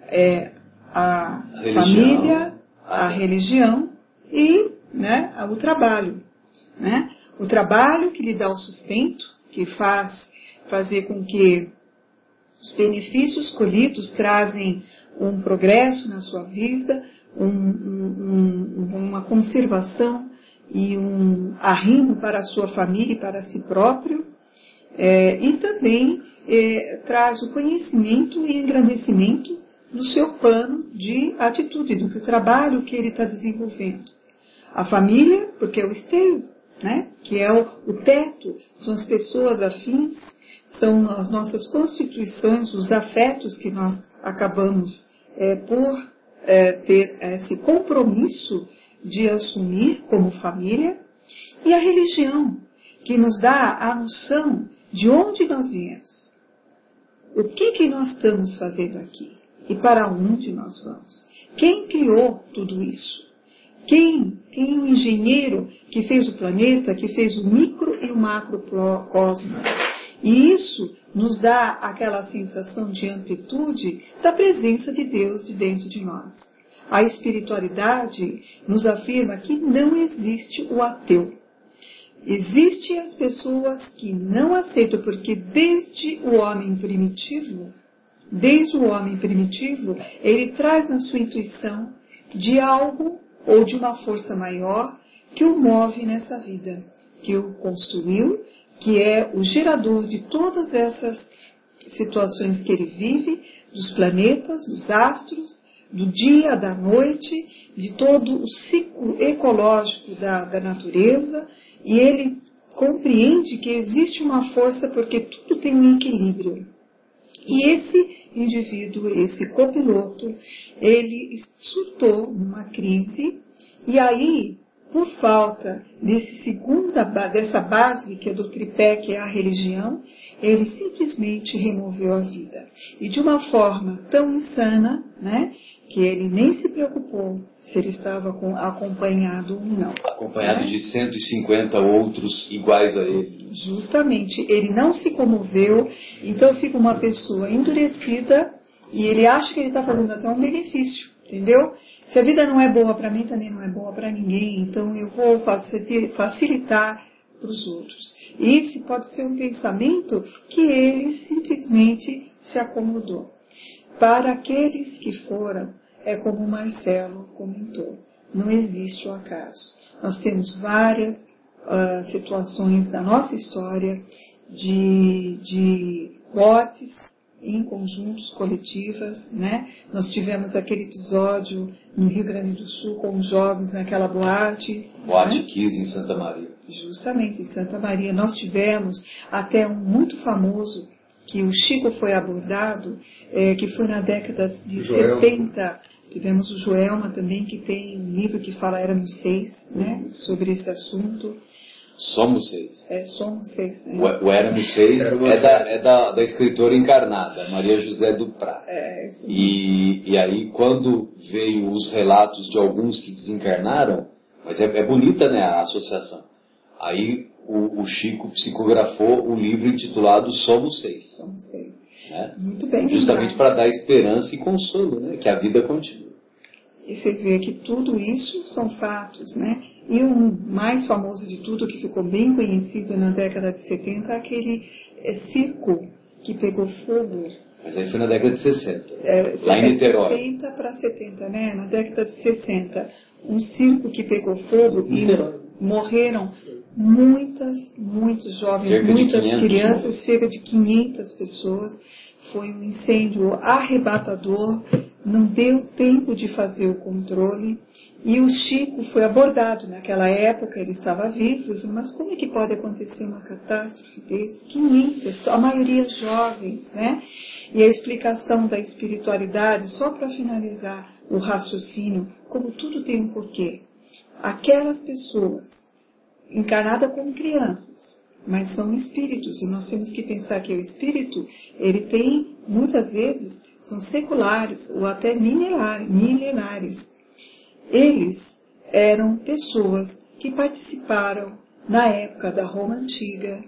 É a, a família, a religião e né, o trabalho. Né? O trabalho que lhe dá o sustento, que faz fazer com que os benefícios colhidos trazem um progresso na sua vida, um, um, uma conservação e um arrimo para a sua família e para si próprio, é, e também é, traz o conhecimento e engrandecimento do seu plano de atitude, do trabalho que ele está desenvolvendo. A família, porque é o esteio, né? que é o, o teto, são as pessoas afins, são as nossas constituições, os afetos que nós acabamos é, por é, ter esse compromisso de assumir como família, e a religião, que nos dá a noção de onde nós viemos, o que, que nós estamos fazendo aqui e para onde nós vamos. Quem criou tudo isso? Quem, quem o engenheiro que fez o planeta, que fez o micro e o macrocosmo? E isso nos dá aquela sensação de amplitude da presença de Deus de dentro de nós. A espiritualidade nos afirma que não existe o ateu. Existem as pessoas que não aceitam, porque desde o homem primitivo, desde o homem primitivo, ele traz na sua intuição de algo ou de uma força maior que o move nessa vida, que o construiu, que é o gerador de todas essas situações que ele vive, dos planetas, dos astros, do dia, da noite, de todo o ciclo ecológico da, da natureza, e ele compreende que existe uma força porque tudo tem um equilíbrio. E esse indivíduo, esse copiloto, ele surtou numa crise e aí por falta desse segunda, dessa base que é do tripé, que é a religião, ele simplesmente removeu a vida. E de uma forma tão insana, né, que ele nem se preocupou se ele estava com, acompanhado ou não. Acompanhado né? de 150 outros iguais a ele. Justamente, ele não se comoveu, então fica uma pessoa endurecida e ele acha que ele está fazendo até um benefício, entendeu? Se a vida não é boa para mim, também não é boa para ninguém, então eu vou facilitar para os outros. E esse pode ser um pensamento que ele simplesmente se acomodou. Para aqueles que foram, é como o Marcelo comentou, não existe o acaso. Nós temos várias uh, situações da nossa história de, de mortes em conjuntos, coletivas, né? Nós tivemos aquele episódio no Rio Grande do Sul com os jovens naquela boate. Boate né? 15 em Santa Maria. Justamente em Santa Maria. Nós tivemos até um muito famoso que o Chico foi abordado, é, que foi na década de Joelma. 70. Tivemos o Joelma também, que tem um livro que fala Éramos Seis, né, sobre esse assunto. Somos seis. É, somos seis. Né? O, o Éramos Seis é, da, é da, da, escritora encarnada, Maria José Duprá. É, e, e aí, quando veio os relatos de alguns que desencarnaram, mas é, é bonita né, a associação. Aí o, o, Chico psicografou o livro intitulado Somos Seis. Somos Seis. Né? Muito bem. Justamente para dar esperança e consolo, né? que a vida continua. E você vê que tudo isso são fatos, né? E o mais famoso de tudo, que ficou bem conhecido na década de 70, é aquele circo que pegou fogo. Mas aí foi na década de 60, é, lá em Niterói. 70 para 70, né? Na década de 60. Um circo que pegou fogo e [LAUGHS] morreram muitas, muitos jovens, cerca muitas crianças, cerca de 500 pessoas. Foi um incêndio arrebatador, não deu tempo de fazer o controle. E o Chico foi abordado naquela época, ele estava vivo, mas como é que pode acontecer uma catástrofe desse? 500, a maioria jovens, né? E a explicação da espiritualidade, só para finalizar o raciocínio, como tudo tem um porquê. Aquelas pessoas encarnadas como crianças, mas são espíritos, e nós temos que pensar que o espírito, ele tem, muitas vezes, são seculares ou até milenares. Eles eram pessoas que participaram na época da Roma Antiga,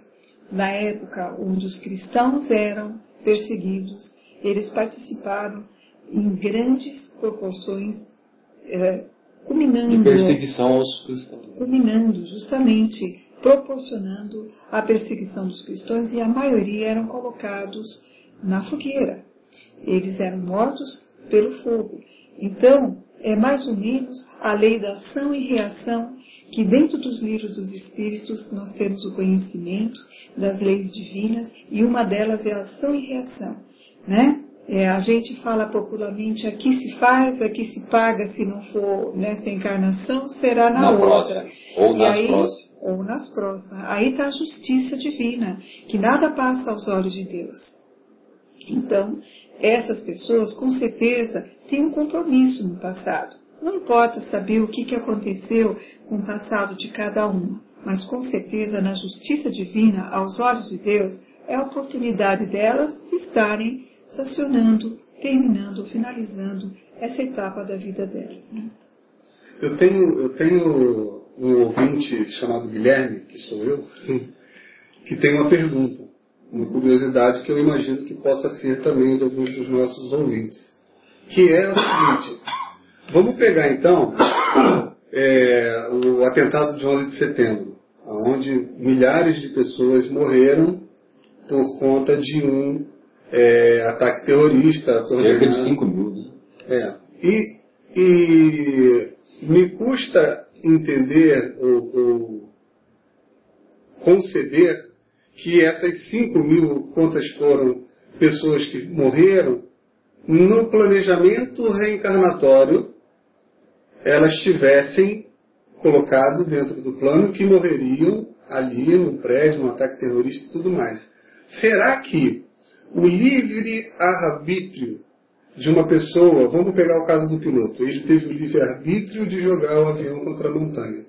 na época onde os cristãos eram perseguidos, eles participaram em grandes proporções, é, culminando. De perseguição aos cristãos. Culminando, justamente, proporcionando a perseguição dos cristãos, e a maioria eram colocados na fogueira. Eles eram mortos pelo fogo. Então, é mais ou menos a lei da ação e reação que dentro dos livros dos Espíritos nós temos o conhecimento das leis divinas e uma delas é a ação e reação, né? É, a gente fala popularmente aqui se faz, aqui se paga, se não for nesta encarnação, será na, na outra. Próxima, ou e nas aí, próximas. Ou nas próximas. Aí está a justiça divina, que nada passa aos olhos de Deus. Então, essas pessoas com certeza têm um compromisso no passado. Não importa saber o que, que aconteceu com o passado de cada uma, mas com certeza na justiça divina, aos olhos de Deus, é a oportunidade delas de estarem sancionando, terminando, finalizando essa etapa da vida delas. Né? Eu tenho, eu tenho um ouvinte chamado Guilherme, que sou eu, que tem uma pergunta uma curiosidade que eu imagino que possa ser também de alguns dos nossos ouvintes, que é o seguinte: vamos pegar então é, o atentado de 11 de setembro, onde milhares de pessoas morreram por conta de um é, ataque terrorista. Cerca de 5 mil. Né? É. E, e me custa entender ou, ou conceber que essas 5 mil, quantas foram pessoas que morreram, no planejamento reencarnatório, elas tivessem colocado dentro do plano que morreriam ali no prédio, um ataque terrorista e tudo mais. Será que o livre arbítrio de uma pessoa, vamos pegar o caso do piloto, ele teve o livre arbítrio de jogar o avião contra a montanha,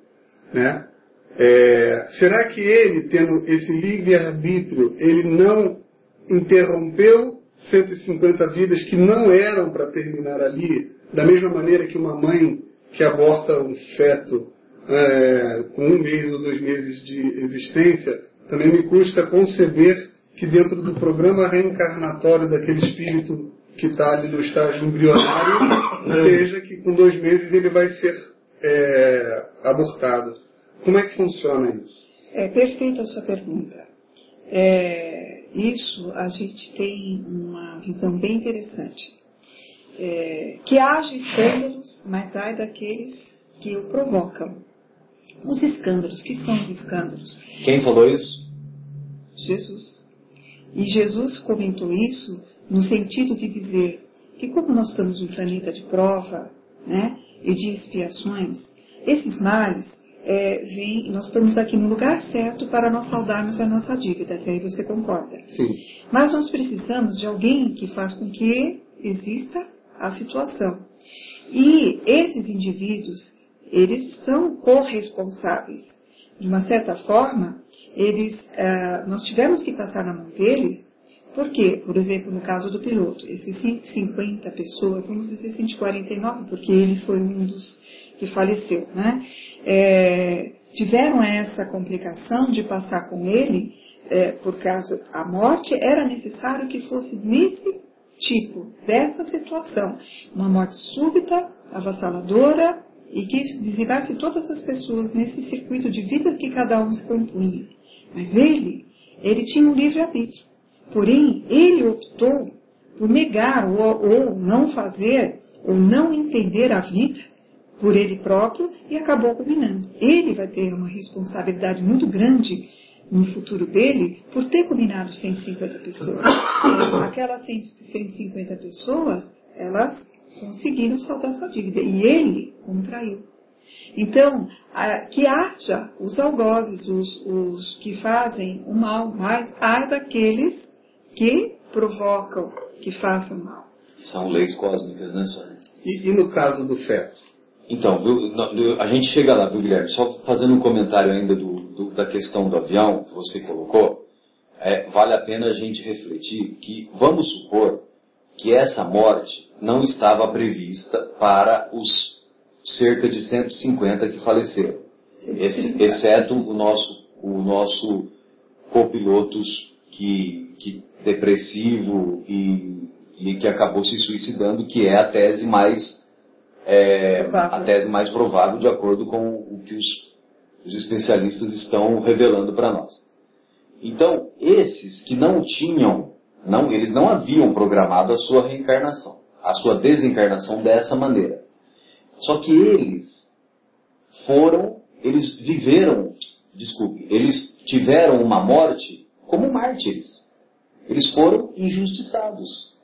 né? É, será que ele, tendo esse livre-arbítrio, ele não interrompeu 150 vidas que não eram para terminar ali, da mesma maneira que uma mãe que aborta um feto é, com um mês ou dois meses de existência, também me custa conceber que dentro do programa reencarnatório daquele espírito que está ali no estágio embrionário, [COUGHS] seja que com dois meses ele vai ser é, abortado. Como é que funciona isso? É perfeita a sua pergunta. É, isso a gente tem uma visão bem interessante. É, que haja escândalos, mas ai daqueles que o provocam. Os escândalos, que são os escândalos? Quem falou isso? Jesus. E Jesus comentou isso no sentido de dizer que como nós estamos num planeta de prova né, e de expiações, esses males é, vem, nós estamos aqui no lugar certo para nós saldarmos a nossa dívida, até aí você concorda. Sim. Mas nós precisamos de alguém que faz com que exista a situação. E esses indivíduos, eles são corresponsáveis. De uma certa forma, eles, uh, nós tivemos que passar na mão deles, porque, por exemplo, no caso do piloto, esses 150 pessoas, vamos dizer 149, porque ele foi um dos que faleceu, né? É, tiveram essa complicação de passar com ele, é, por causa a morte, era necessário que fosse nesse tipo, dessa situação. Uma morte súbita, avassaladora, e que desligasse todas as pessoas nesse circuito de vida que cada um se compunha. Mas ele, ele tinha um livre-arbítrio. Porém, ele optou por negar ou, ou não fazer, ou não entender a vida por ele próprio e acabou culminando. Ele vai ter uma responsabilidade muito grande no futuro dele por ter culminado 150 pessoas. [COUGHS] Aquelas 150 pessoas, elas conseguiram saltar sua dívida e ele contraiu. Então, que haja os algozes, os, os que fazem o mal, mas há daqueles que provocam que façam mal. São leis cósmicas, né, Sônia? E, e no caso do feto? Então, a gente chega lá, viu, Guilherme? Só fazendo um comentário ainda do, do, da questão do avião que você colocou, é, vale a pena a gente refletir que, vamos supor, que essa morte não estava prevista para os cerca de 150 que faleceram, exceto o nosso, o nosso copilotos que, que depressivo e, e que acabou se suicidando, que é a tese mais é, a tese mais provável de acordo com o que os, os especialistas estão revelando para nós. Então, esses que não tinham, não, eles não haviam programado a sua reencarnação, a sua desencarnação dessa maneira. Só que eles foram, eles viveram, desculpe, eles tiveram uma morte como mártires. Eles foram injustiçados.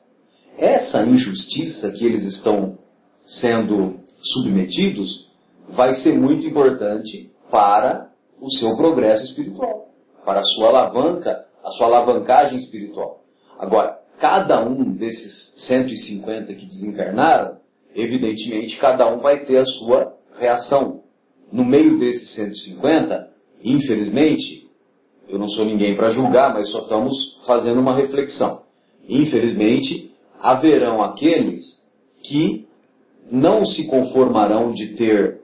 Essa injustiça que eles estão sendo submetidos vai ser muito importante para o seu progresso espiritual, para a sua alavanca, a sua alavancagem espiritual. Agora, cada um desses 150 que desencarnaram, evidentemente cada um vai ter a sua reação. No meio desses 150, infelizmente, eu não sou ninguém para julgar, mas só estamos fazendo uma reflexão. Infelizmente, haverão aqueles que não se conformarão de ter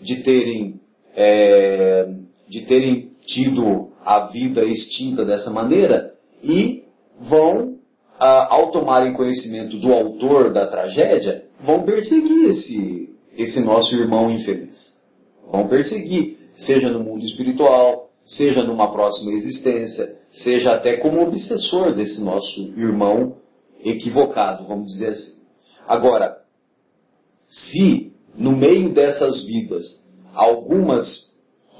de terem é, de terem tido a vida extinta dessa maneira e vão ao tomarem conhecimento do autor da tragédia vão perseguir esse esse nosso irmão infeliz. Vão perseguir seja no mundo espiritual seja numa próxima existência seja até como obsessor desse nosso irmão equivocado vamos dizer assim. Agora se no meio dessas vidas, algumas,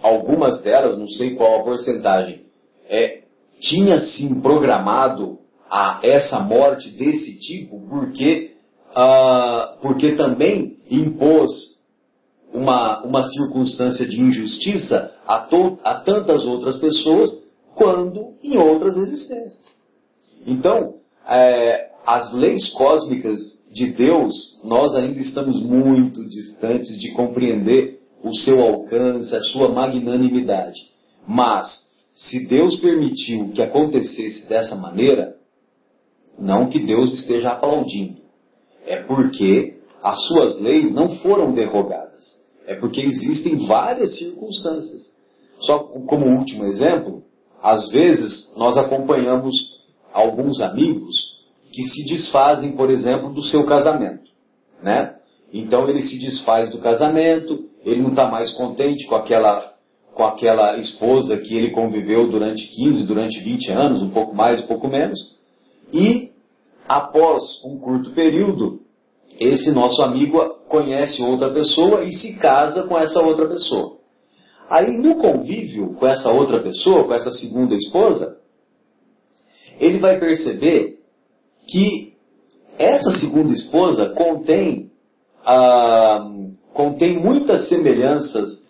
algumas delas, não sei qual a porcentagem, tinha sim programado a essa morte desse tipo, porque, uh, porque também impôs uma, uma circunstância de injustiça a, to, a tantas outras pessoas, quando em outras existências. Então, é, as leis cósmicas de Deus, nós ainda estamos muito distantes de compreender o seu alcance, a sua magnanimidade. Mas, se Deus permitiu que acontecesse dessa maneira, não que Deus esteja aplaudindo, é porque as suas leis não foram derrogadas. É porque existem várias circunstâncias. Só como último exemplo, às vezes nós acompanhamos alguns amigos que se desfazem, por exemplo, do seu casamento, né? Então ele se desfaz do casamento, ele não está mais contente com aquela, com aquela esposa que ele conviveu durante 15, durante 20 anos, um pouco mais, um pouco menos, e após um curto período, esse nosso amigo conhece outra pessoa e se casa com essa outra pessoa. Aí no convívio com essa outra pessoa, com essa segunda esposa, ele vai perceber que essa segunda esposa contém, ah, contém muitas semelhanças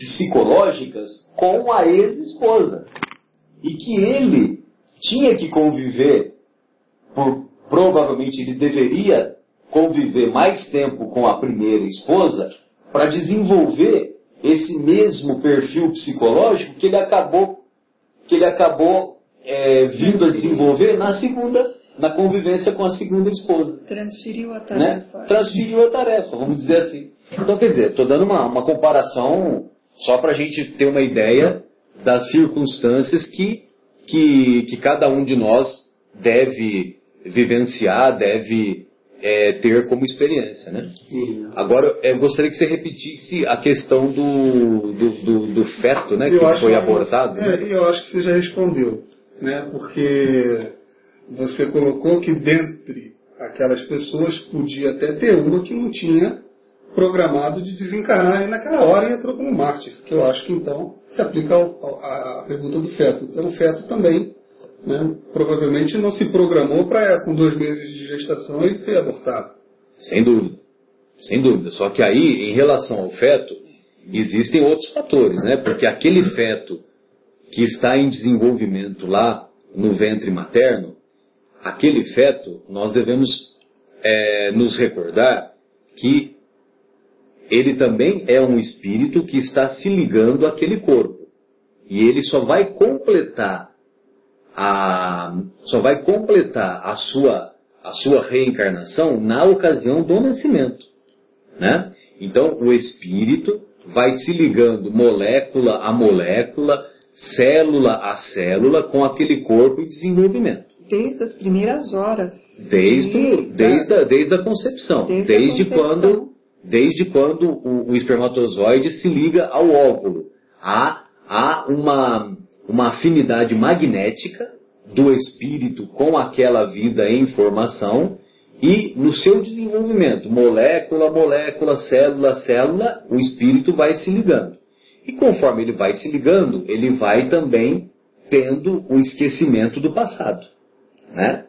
psicológicas com a ex-esposa. E que ele tinha que conviver, por, provavelmente ele deveria conviver mais tempo com a primeira esposa para desenvolver esse mesmo perfil psicológico que ele acabou que ele acabou é, vindo a desenvolver na segunda na convivência com a segunda esposa. Transferiu a Né? tarefa. Transferiu a tarefa, vamos dizer assim. Então, quer dizer, estou dando uma, uma comparação só para a gente ter uma ideia das circunstâncias que, que, que cada um de nós deve vivenciar, deve é, ter como experiência. Né? Agora, eu gostaria que você repetisse a questão do, do, do, do feto né, que Eu foi que- abortado. né? É, eu acho que você já respondeu, né? Porque você colocou que dentre aquelas pessoas podia até ter uma que não tinha programado de desencarnar e naquela hora e entrou como mártir, que eu acho que então se aplica à pergunta do feto. Então o feto também, né, provavelmente não se programou para com dois meses de gestação ele ser abortado. Sem dúvida. Sem dúvida. Só que aí, em relação ao feto, existem outros fatores, né? Porque aquele feto que está em desenvolvimento lá no ventre materno, aquele feto, nós devemos é, nos recordar que ele também é um espírito que está se ligando àquele corpo. E ele só vai completar a, só vai completar a sua, a sua reencarnação na ocasião do nascimento. Né? Então, o espírito vai se ligando molécula a molécula, célula a célula, com aquele corpo em desenvolvimento. Desde as primeiras horas. Desde, de- desde, a, desde a concepção. Desde a Desde, concepção. quando, desde quando o, o espermatozoide se liga ao óvulo. Há, há uma, uma afinidade magnética do espírito com aquela vida em formação e no seu desenvolvimento, molécula, molécula, célula, célula, o espírito vai se ligando. E conforme ele vai se ligando, ele vai também tendo o esquecimento do passado. Né?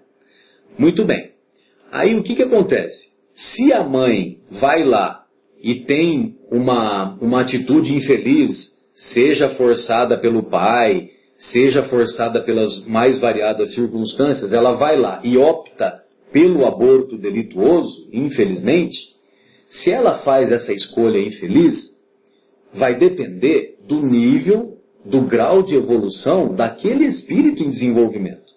Muito bem. Aí o que, que acontece? Se a mãe vai lá e tem uma, uma atitude infeliz, seja forçada pelo pai, seja forçada pelas mais variadas circunstâncias, ela vai lá e opta pelo aborto delituoso, infelizmente, se ela faz essa escolha infeliz, vai depender do nível, do grau de evolução daquele espírito em desenvolvimento,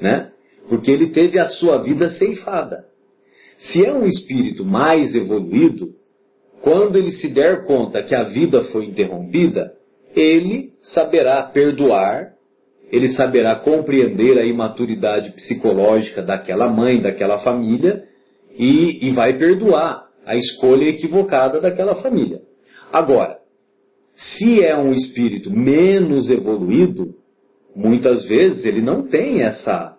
né? Porque ele teve a sua vida ceifada. Se é um espírito mais evoluído, quando ele se der conta que a vida foi interrompida, ele saberá perdoar, ele saberá compreender a imaturidade psicológica daquela mãe, daquela família, e, e vai perdoar a escolha equivocada daquela família. Agora, se é um espírito menos evoluído, muitas vezes ele não tem essa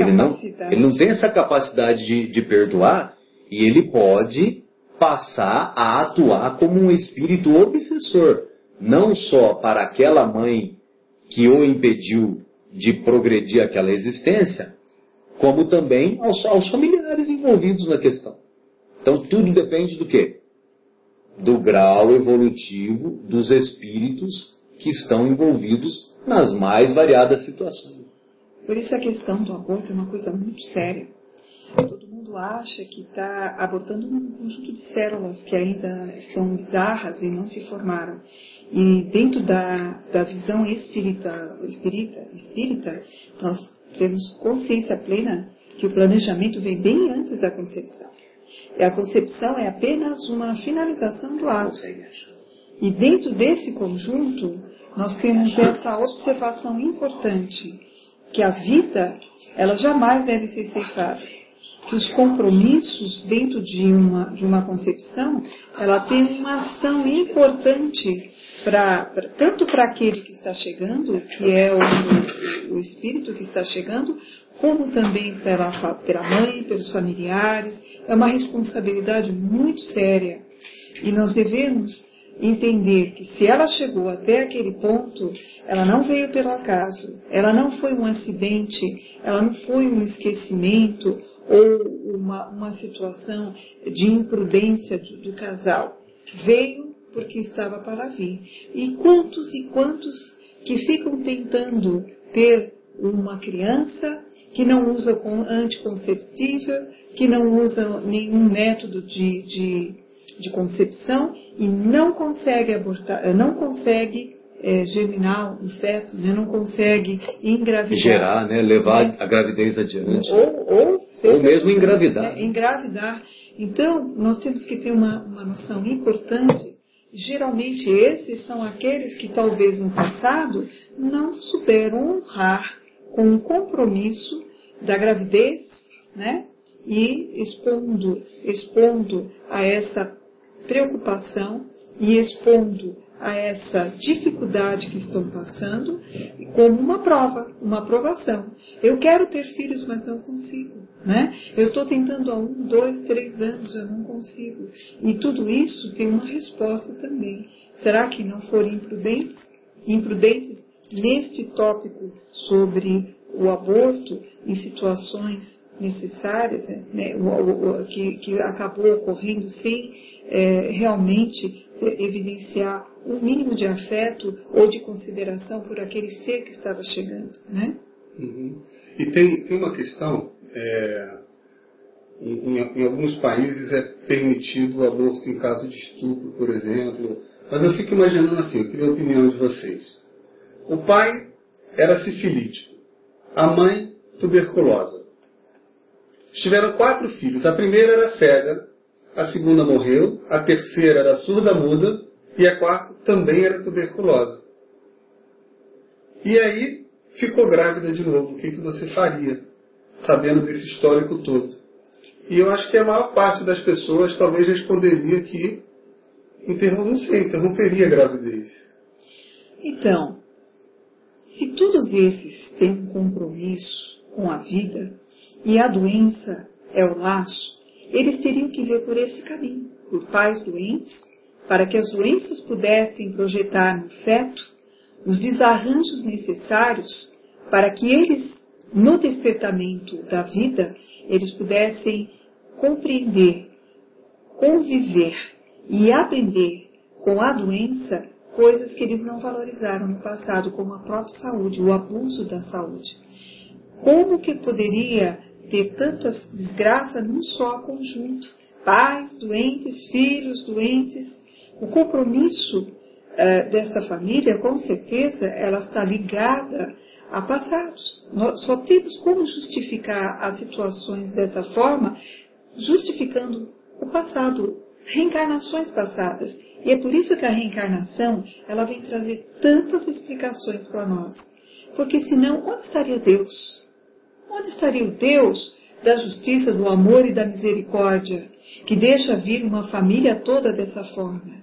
ele não, Capacidade. ele não tem essa capacidade de, de perdoar e ele pode passar a atuar como um espírito obsessor, não só para aquela mãe que o impediu de progredir aquela existência, como também aos, aos familiares envolvidos na questão. Então tudo depende do quê? Do grau evolutivo dos espíritos que estão envolvidos nas mais variadas situações. Por isso a questão do aborto é uma coisa muito séria. Todo mundo acha que está abortando um conjunto de células que ainda são bizarras e não se formaram. E dentro da, da visão espírita, espírita, espírita, nós temos consciência plena que o planejamento vem bem antes da concepção. E a concepção é apenas uma finalização do ato. E dentro desse conjunto, nós temos essa observação importante, que a vida, ela jamais deve ser ceifada. Que os compromissos dentro de uma, de uma concepção, ela tem uma ação importante, pra, pra- tanto para aquele que está chegando, que é o, o espírito que está chegando, como também pela, pela mãe, pelos familiares. É uma responsabilidade muito séria. E nós devemos entender que se ela chegou até aquele ponto, ela não veio pelo acaso, ela não foi um acidente, ela não foi um esquecimento ou uma, uma situação de imprudência do, do casal. Veio porque estava para vir. E quantos e quantos que ficam tentando ter uma criança que não usa anticonceptível, que não usa nenhum método de, de, de concepção e não consegue abortar, não consegue é, germinar o feto, né, não consegue engravidar. Gerar, né, levar né, a gravidez adiante. Ou, ou, ou mesmo engravidar. É, engravidar. Então, nós temos que ter uma, uma noção importante. Geralmente, esses são aqueles que talvez no passado não souberam honrar com o compromisso da gravidez, né? E expondo, expondo a essa preocupação e expondo a essa dificuldade que estão passando como uma prova, uma aprovação. Eu quero ter filhos, mas não consigo. Né? Eu estou tentando há um, dois, três anos, eu não consigo. E tudo isso tem uma resposta também. Será que não foram imprudentes? Imprudentes neste tópico sobre o aborto em situações necessárias, né, que, que, acabou ocorrendo sem é, realmente evidenciar um mínimo de afeto ou de consideração por aquele ser que estava chegando. Né? Uhum. E tem, tem uma questão, é, em, em, alguns países é permitido o aborto em caso de estupro, por exemplo, mas eu fico imaginando assim, eu queria a opinião de vocês. O pai era sifilítico, a mãe tuberculosa. Tiveram quatro filhos. A primeira era cega, a segunda morreu, a terceira era surda-muda e a quarta também era tuberculosa. E aí ficou grávida de novo. O que, que você faria, sabendo desse histórico todo? E eu acho que a maior parte das pessoas talvez responderia que não sei, interromperia a gravidez. Então, se todos esses têm um compromisso com a vida e a doença é o laço, eles teriam que ver por esse caminho, por pais doentes, para que as doenças pudessem projetar no feto os desarranjos necessários para que eles, no despertamento da vida, eles pudessem compreender, conviver e aprender com a doença coisas que eles não valorizaram no passado, como a própria saúde, o abuso da saúde. Como que poderia ter tantas desgraças num só conjunto. Pais doentes, filhos doentes. O compromisso uh, dessa família, com certeza, ela está ligada a passados. Nós só temos como justificar as situações dessa forma, justificando o passado, reencarnações passadas. E é por isso que a reencarnação, ela vem trazer tantas explicações para nós. Porque senão, onde estaria Deus? Onde estaria o Deus da justiça, do amor e da misericórdia, que deixa vir uma família toda dessa forma?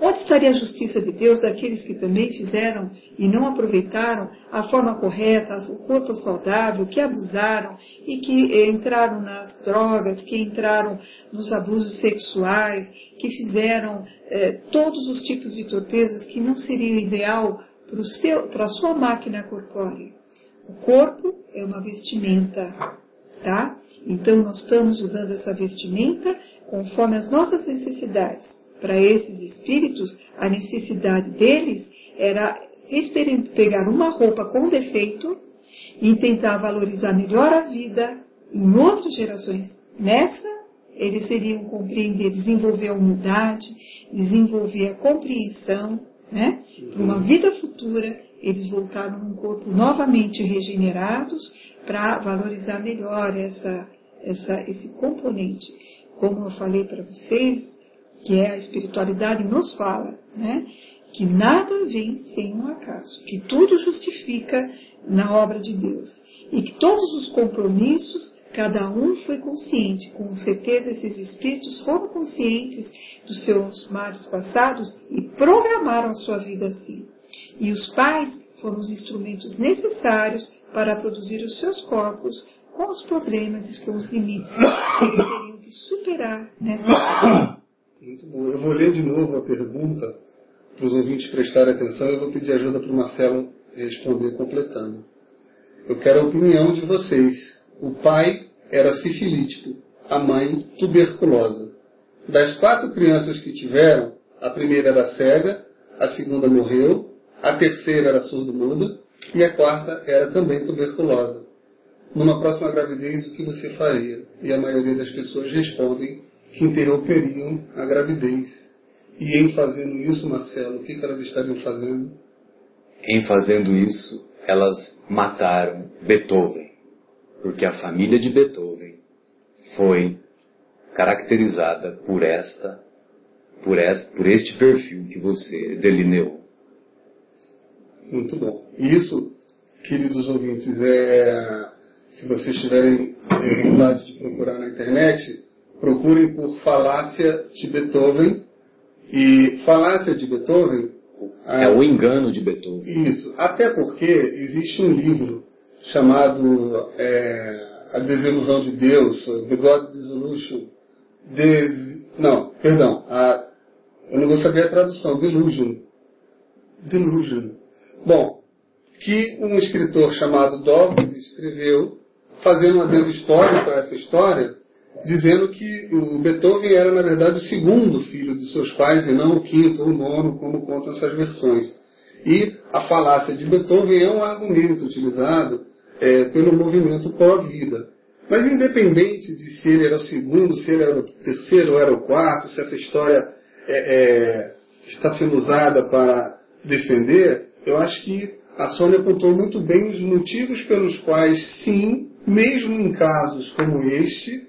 Onde estaria a justiça de Deus daqueles que também fizeram e não aproveitaram a forma correta, o corpo saudável, que abusaram e que entraram nas drogas, que entraram nos abusos sexuais, que fizeram eh, todos os tipos de torpezas que não seria ideal para a sua máquina corpórea? O corpo é uma vestimenta, tá? Então nós estamos usando essa vestimenta conforme as nossas necessidades. Para esses espíritos, a necessidade deles era pegar uma roupa com defeito e tentar valorizar melhor a vida em outras gerações. Nessa, eles seriam compreender, desenvolver a humildade, desenvolver a compreensão, né? Para uma vida futura eles voltaram num corpo novamente regenerados para valorizar melhor essa, essa, esse componente. Como eu falei para vocês, que é a espiritualidade nos fala, né? que nada vem sem um acaso, que tudo justifica na obra de Deus e que todos os compromissos cada um foi consciente, com certeza esses espíritos foram conscientes dos seus males passados e programaram a sua vida assim. E os pais foram os instrumentos necessários para produzir os seus corpos com os problemas e com os limites que eles teriam que superar nessa. [COUGHS] Muito bom. Eu vou ler de novo a pergunta para os ouvintes prestarem atenção e eu vou pedir ajuda para o Marcelo responder completando. Eu quero a opinião de vocês. O pai era sifilítico, a mãe tuberculosa. Das quatro crianças que tiveram, A primeira era cega, a segunda morreu, a terceira era surdo-muda e a quarta era também tuberculosa. Numa próxima gravidez, o que você faria? E a maioria das pessoas respondem que interromperiam a gravidez. E em fazendo isso, Marcelo, o que, elas estariam fazendo? Em fazendo isso, elas mataram Beethoven, porque a família de Beethoven foi caracterizada por esta, por por este perfil que você delineou. Muito bom. Isso, queridos ouvintes, é, se vocês tiverem vontade de procurar na internet, procurem por falácia de Beethoven. E falácia de Beethoven. É o engano de Beethoven. Isso. Até porque existe um livro chamado é, A Desilusão de Deus, The God Dissolution. Des... Não, perdão. A... Eu não vou saber a tradução. Delusion. Delusion. Bom, que um escritor chamado Dawkins escreveu, fazendo um adendo histórico a essa história, dizendo que o Beethoven era, na verdade, o segundo filho de seus pais e não o quinto ou o nono, como contam essas versões. E a falácia de Beethoven é um argumento utilizado é, pelo movimento pró-vida. Mas independente de se ele era o segundo, se ele era o terceiro ou era o quarto, se essa história é, é, está sendo usada para defender, eu acho que a Sônia apontou muito bem os motivos pelos quais, sim, mesmo em casos como este,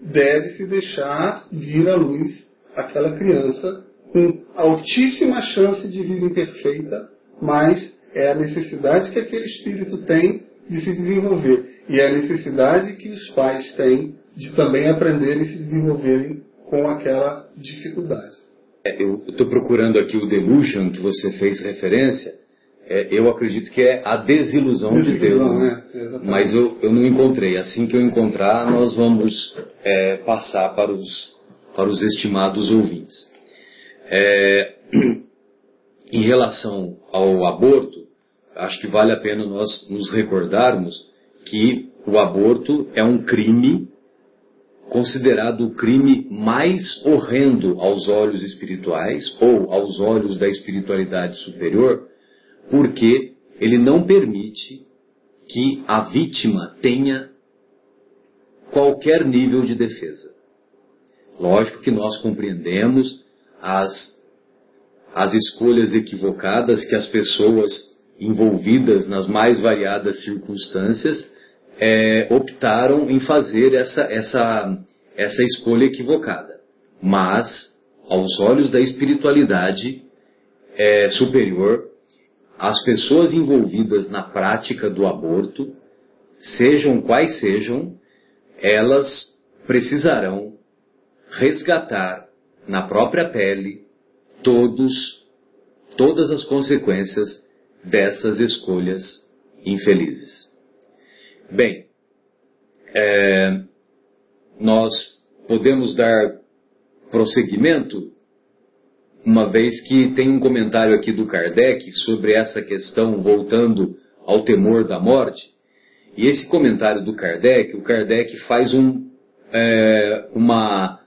deve-se deixar vir à luz aquela criança com altíssima chance de vida imperfeita, mas é a necessidade que aquele espírito tem de se desenvolver. E é a necessidade que os pais têm de também aprenderem e se desenvolverem com aquela dificuldade. É, eu estou procurando aqui o delusion que você fez referência. É, eu acredito que é a desilusão, desilusão de Deus. Né? né? Mas eu, eu não encontrei. Assim que eu encontrar, nós vamos é, passar para os, para os estimados ouvintes. É, [CLEARS THROAT] em relação ao aborto, acho que vale a pena nós nos recordarmos que o aborto é um crime considerado o crime mais horrendo aos olhos espirituais ou aos olhos da espiritualidade superior, porque ele não permite que a vítima tenha qualquer nível de defesa. Lógico que nós compreendemos as, as escolhas equivocadas que as pessoas envolvidas nas mais variadas circunstâncias é, optaram em fazer essa, essa, essa escolha equivocada. Mas, aos olhos da espiritualidade é, superior, as pessoas envolvidas na prática do aborto, sejam quais sejam, elas precisarão resgatar na própria pele todos, todas as consequências dessas escolhas infelizes. Bem, é, nós podemos dar prosseguimento, uma vez que tem um comentário aqui do Kardec sobre essa questão voltando ao temor da morte. E esse comentário do Kardec, o Kardec faz um, é, uma,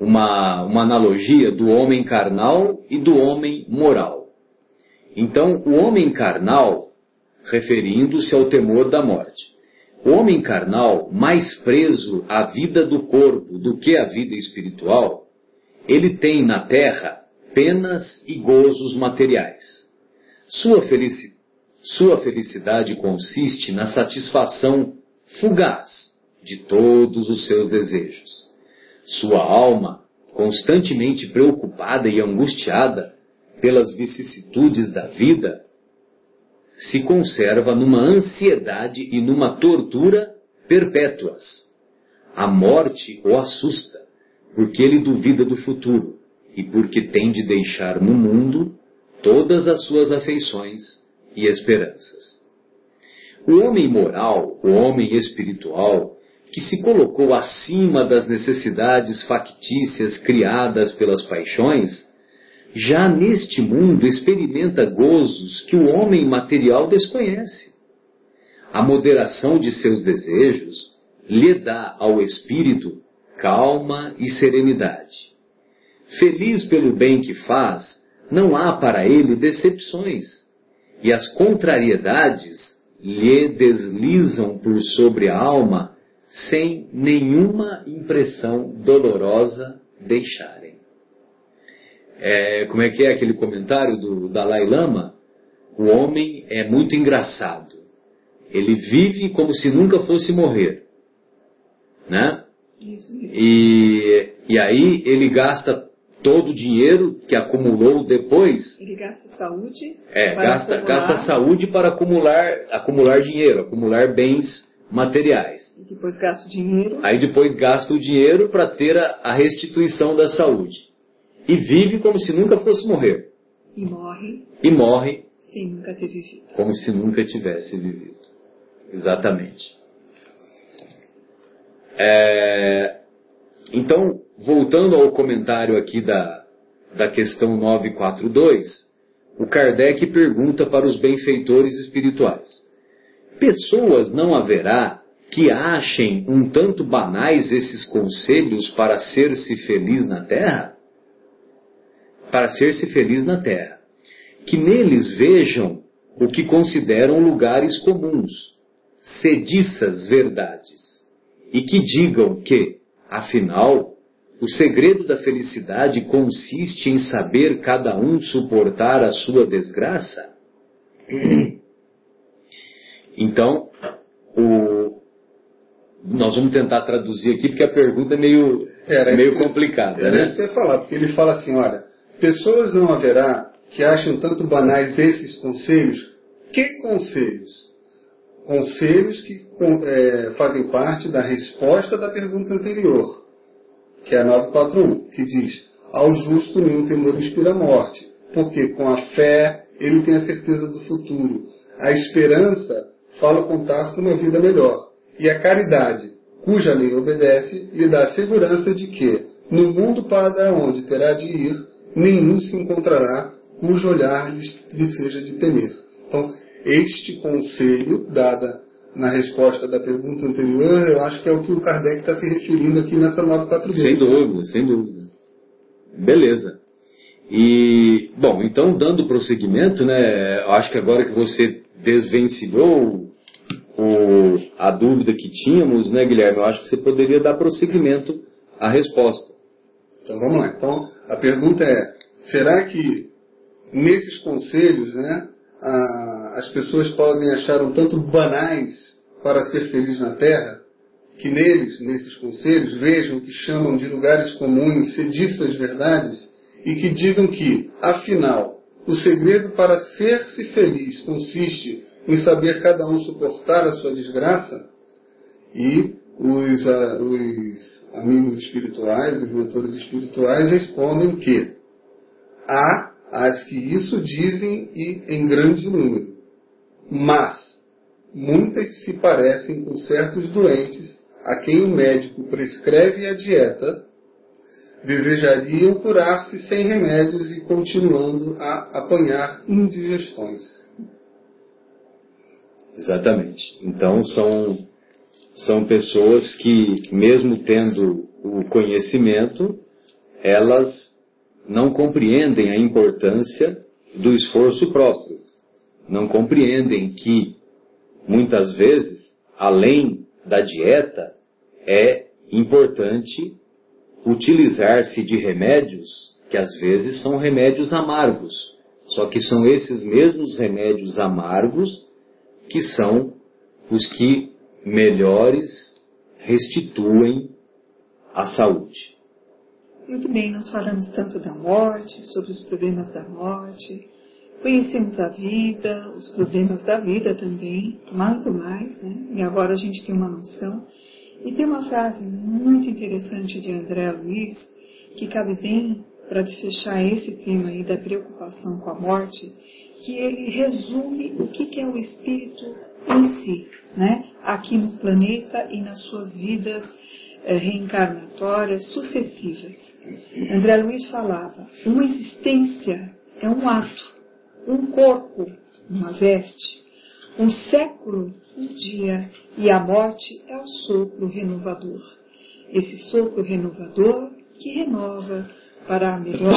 uma, uma analogia do homem carnal e do homem moral. Então, o homem carnal, referindo-se ao temor da morte. O homem carnal, mais preso à vida do corpo do que à vida espiritual, ele tem na terra penas e gozos materiais. Sua, felici sua felicidade consiste na satisfação fugaz de todos os seus desejos. Sua alma, constantemente preocupada e angustiada pelas vicissitudes da vida, se conserva numa ansiedade e numa tortura perpétuas. A morte o assusta, porque ele duvida do futuro e porque tem de deixar no mundo todas as suas afeições e esperanças. O homem moral, o homem espiritual, que se colocou acima das necessidades factícias criadas pelas paixões, já neste mundo experimenta gozos que o homem material desconhece. A moderação de seus desejos lhe dá ao espírito calma e serenidade. Feliz pelo bem que faz, não há para ele decepções, e as contrariedades lhe deslizam por sobre a alma sem nenhuma impressão dolorosa deixarem. É, como é que é aquele comentário do Dalai Lama? O homem é muito engraçado. Ele vive como se nunca fosse morrer. Né? E, e aí ele gasta todo o dinheiro que acumulou depois. Ele gasta saúde. É, gasta, gasta saúde para acumular, acumular dinheiro, acumular bens materiais. E depois gasta o dinheiro. Aí depois gasta o dinheiro para ter a, a, restituição da saúde. E vive como se nunca fosse morrer. E morre. E morre. Sem nunca ter vivido. Como se nunca tivesse vivido. Exatamente. É, então, voltando ao comentário aqui da, da questão 942, o Kardec pergunta para os benfeitores espirituais: Pessoas não haverá que achem um tanto banais esses conselhos para ser-se feliz na terra? Para ser-se feliz na terra. Que neles vejam o que consideram lugares comuns, sediças verdades, e que digam que, afinal, o segredo da felicidade consiste em saber cada um suportar a sua desgraça? Então, o, nós vamos tentar traduzir aqui porque a pergunta é meio, era meio que, complicada. Era né? isso que eu ia falar, porque ele fala assim, olha, pessoas não haverá que acham tanto banais esses conselhos. Que conselhos? Conselhos que é, fazem parte da resposta da pergunta anterior que é a 941, que diz: Ao justo nenhum temor inspira a morte, porque com a fé ele tem a certeza do futuro. A esperança fala contar com uma vida melhor. E a caridade, cuja lei obedece, lhe dá a segurança de que, no mundo para onde terá de ir, nenhum se encontrará cujo olhar lhe seja de temer. Então, este conselho, dada na resposta da pergunta anterior, eu acho que é o que o Kardec está se referindo aqui nessa 942. Sem dúvida, sem dúvida. Beleza. E, bom, então, dando prosseguimento, né, eu acho que agora que você desvencilhou o, a dúvida que tínhamos, né, Guilherme, eu acho que você poderia dar prosseguimento à resposta. Então, vamos lá. Então, a pergunta é, será que nesses conselhos, né, a, as pessoas podem achar um tanto banais para ser feliz na terra, que neles, nesses conselhos, vejam que chamam de lugares comuns sediças verdades e que digam que, afinal, o segredo para ser-se feliz consiste em saber cada um suportar a sua desgraça? E os, uh, os amigos espirituais, os mentores espirituais respondem que há as que isso dizem e em grande número, mas muitas se parecem com certos doentes a quem o médico prescreve a dieta, desejariam curar-se sem remédios e continuando a apanhar indigestões. Exatamente. Então são, são pessoas que, mesmo tendo o conhecimento, elas não compreendem a importância do esforço próprio. Não compreendem que muitas vezes, além da dieta, é importante utilizar-se de remédios que às vezes são remédios amargos. Só que são esses mesmos remédios amargos que são os que melhores restituem a saúde. Muito bem, nós falamos tanto da morte, sobre os problemas da morte, Conhecemos a vida, os problemas da vida também, muito mais, né? E agora a gente tem uma noção. E tem uma frase muito interessante de André Luiz, que cabe bem para desfechar esse tema aí da preocupação com a morte, que ele resume o que é o espírito em si, né? Aqui no planeta e nas suas vidas eh, reencarnatórias sucessivas. André Luiz falava, uma existência é um ato um corpo, uma veste, um século, um dia, e a morte é o sopro renovador. Esse sopro renovador que renova para melhor,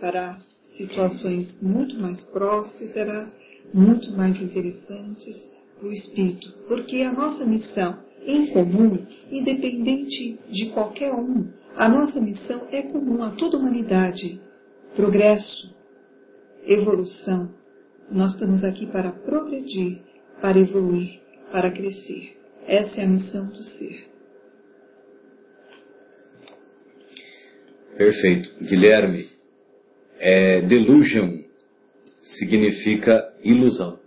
para situações muito mais prósperas, muito mais interessantes o espírito. Porque a nossa missão em comum, independente de qualquer um, a nossa missão é comum a toda a humanidade. Progresso, evolução. Nós estamos aqui para progredir, para evoluir, para crescer. Essa é a missão do ser. Perfeito. Guilherme, é, delusion significa ilusão.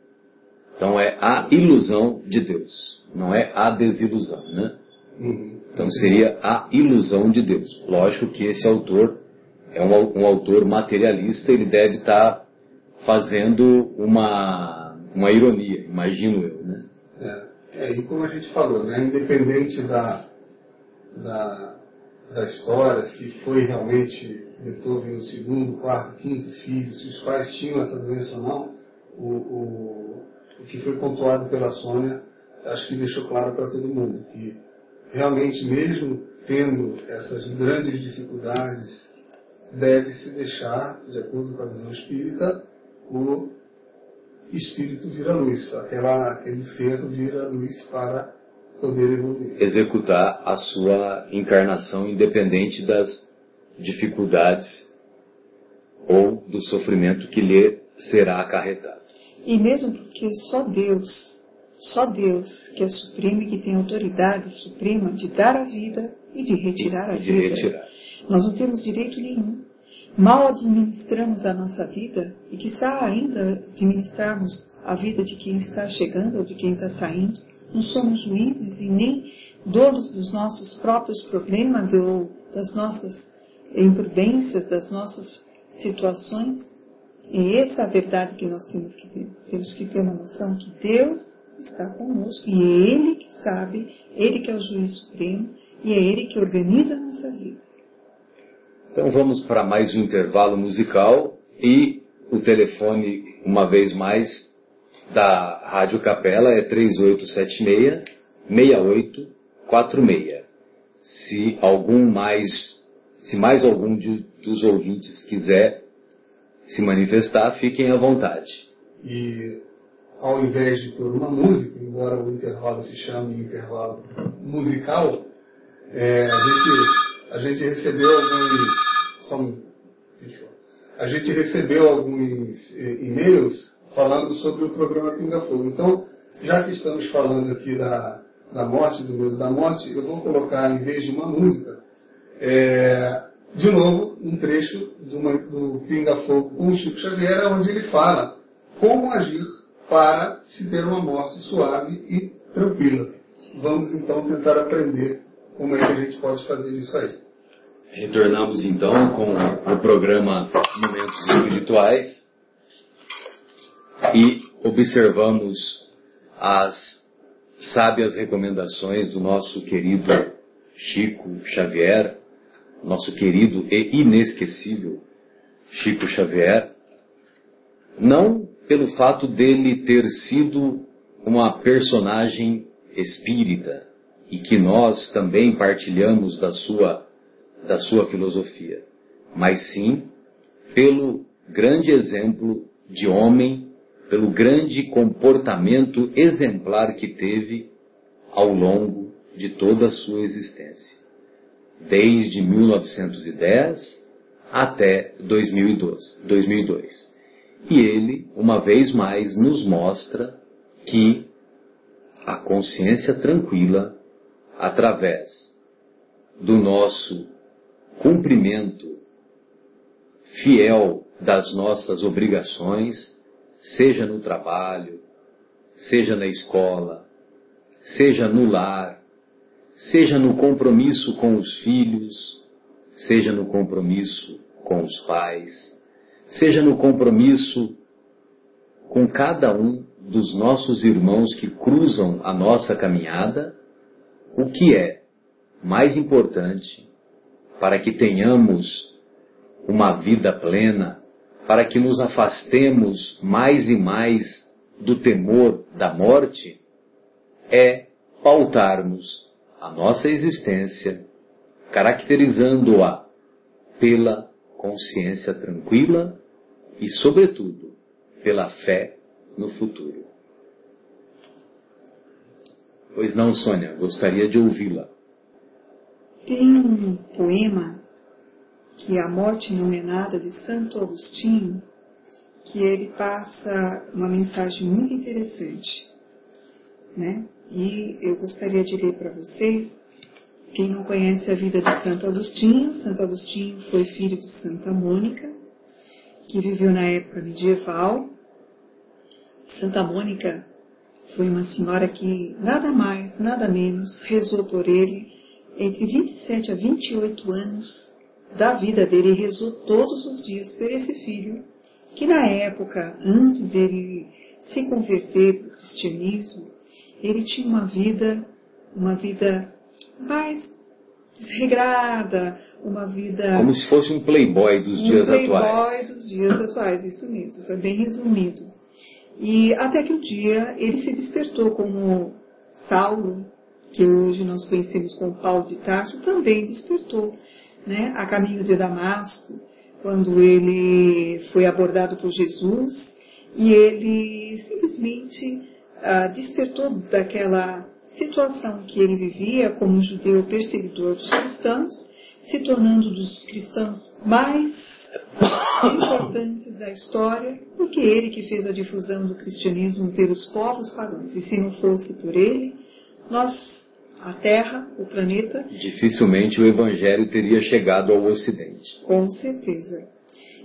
Então é a ilusão de Deus, não é a desilusão, né? Então seria a ilusão de Deus. Lógico que esse autor é um, um autor materialista, ele deve estar tá fazendo uma, uma ironia, imagino eu, né? É, é, e como a gente falou, né, independente da, da, da história, se foi realmente Beethoven o segundo, quarto, quinto filho, se os pais tinham essa doença ou não, o, o, o que foi pontuado pela Sônia, acho que deixou claro para todo mundo que realmente mesmo tendo essas grandes dificuldades, deve-se deixar, de acordo com a visão espírita, o espírito vira luz, aquela, aquele ser vira luz para poder evoluir. Executar a sua encarnação independente das dificuldades ou do sofrimento que lhe será acarretado. E mesmo porque só Deus, só Deus que é supremo e que tem autoridade suprema de dar a vida e de retirar a de vida. Retirar. Nós não temos direito nenhum mal administramos a nossa vida e quizá ainda administrarmos a vida de quem está chegando ou de quem está saindo, não somos juízes e nem donos dos nossos próprios problemas ou das nossas imprudências, das nossas situações. E essa é a verdade que nós temos que ter. Temos que ter uma noção que Deus está conosco e é Ele que sabe, Ele que é o juiz supremo e é Ele que organiza a nossa vida. Então vamos para mais um intervalo musical e o telefone, uma vez mais, da Rádio Capela é 3876 6846. Se algum mais, se mais algum de, dos ouvintes quiser se manifestar, fiquem à vontade. E ao invés de pôr uma música, embora o intervalo se chame intervalo musical, é, a gente a gente recebeu alguns. São, a gente recebeu alguns eh, e-mails falando sobre o programa Pinga Fogo. Então, já que estamos falando aqui da, da morte, do medo da morte, eu vou colocar, em vez de uma música, é, de novo, um trecho do, do Pinga Fogo com o Chico Xavier, onde ele fala como agir para se ter uma morte suave e tranquila. Vamos então tentar aprender como é que a gente pode fazer isso aí. Retornamos então com o programa Momentos Espirituais e observamos as sábias recomendações do nosso querido Chico Xavier, nosso querido e inesquecível Chico Xavier, não pelo fato dele ter sido uma personagem espírita, e que nós também partilhamos da sua, da sua filosofia, mas sim pelo grande exemplo de homem, pelo grande comportamento exemplar que teve ao longo de toda a sua existência, desde 1910 até 2002. 2002. E ele, uma vez mais, nos mostra que a consciência tranquila através do nosso cumprimento fiel das nossas obrigações, seja no trabalho, seja na escola, seja no lar, seja no compromisso com os filhos, seja no compromisso com os pais, seja no compromisso com cada um dos nossos irmãos que cruzam a nossa caminhada o que é mais importante para que tenhamos uma vida plena, para que nos afastemos mais e mais do temor da morte, é pautarmos a nossa existência, caracterizando-a pela consciência tranquila e, sobretudo, pela fé no futuro. Pois não, Sônia, gostaria de ouvi-la. Tem um poema que A Morte Não É Nada, de Santo Agostinho, que ele passa uma mensagem muito interessante. Né? E eu gostaria de ler para vocês. Quem não conhece a vida de Santo Agostinho, Santo Agostinho foi filho de Santa Mônica, que viveu na época medieval. Santa Mônica foi uma senhora que nada mais, nada menos rezou por ele entre 27 a 28 anos da vida dele, rezou todos os dias por esse filho, que na época, antes ele se converter para o cristianismo, ele tinha uma vida, uma vida mais desregrada, uma vida. Como se fosse um playboy dos um dias playboy atuais. playboy dos dias atuais, isso mesmo, foi bem resumido. E até que um dia ele se despertou como Saulo, que hoje nós conhecemos como Paulo de Tarso, também despertou, né, a caminho de Damasco, quando ele foi abordado por Jesus e ele simplesmente ah, despertou daquela situação que ele vivia como um judeu perseguidor dos cristãos, se tornando dos cristãos mais importantes da história, porque ele que fez a difusão do cristianismo pelos povos pagãos. E se não fosse por ele, nós, a Terra, o planeta. Dificilmente o Evangelho teria chegado ao Ocidente. Com certeza.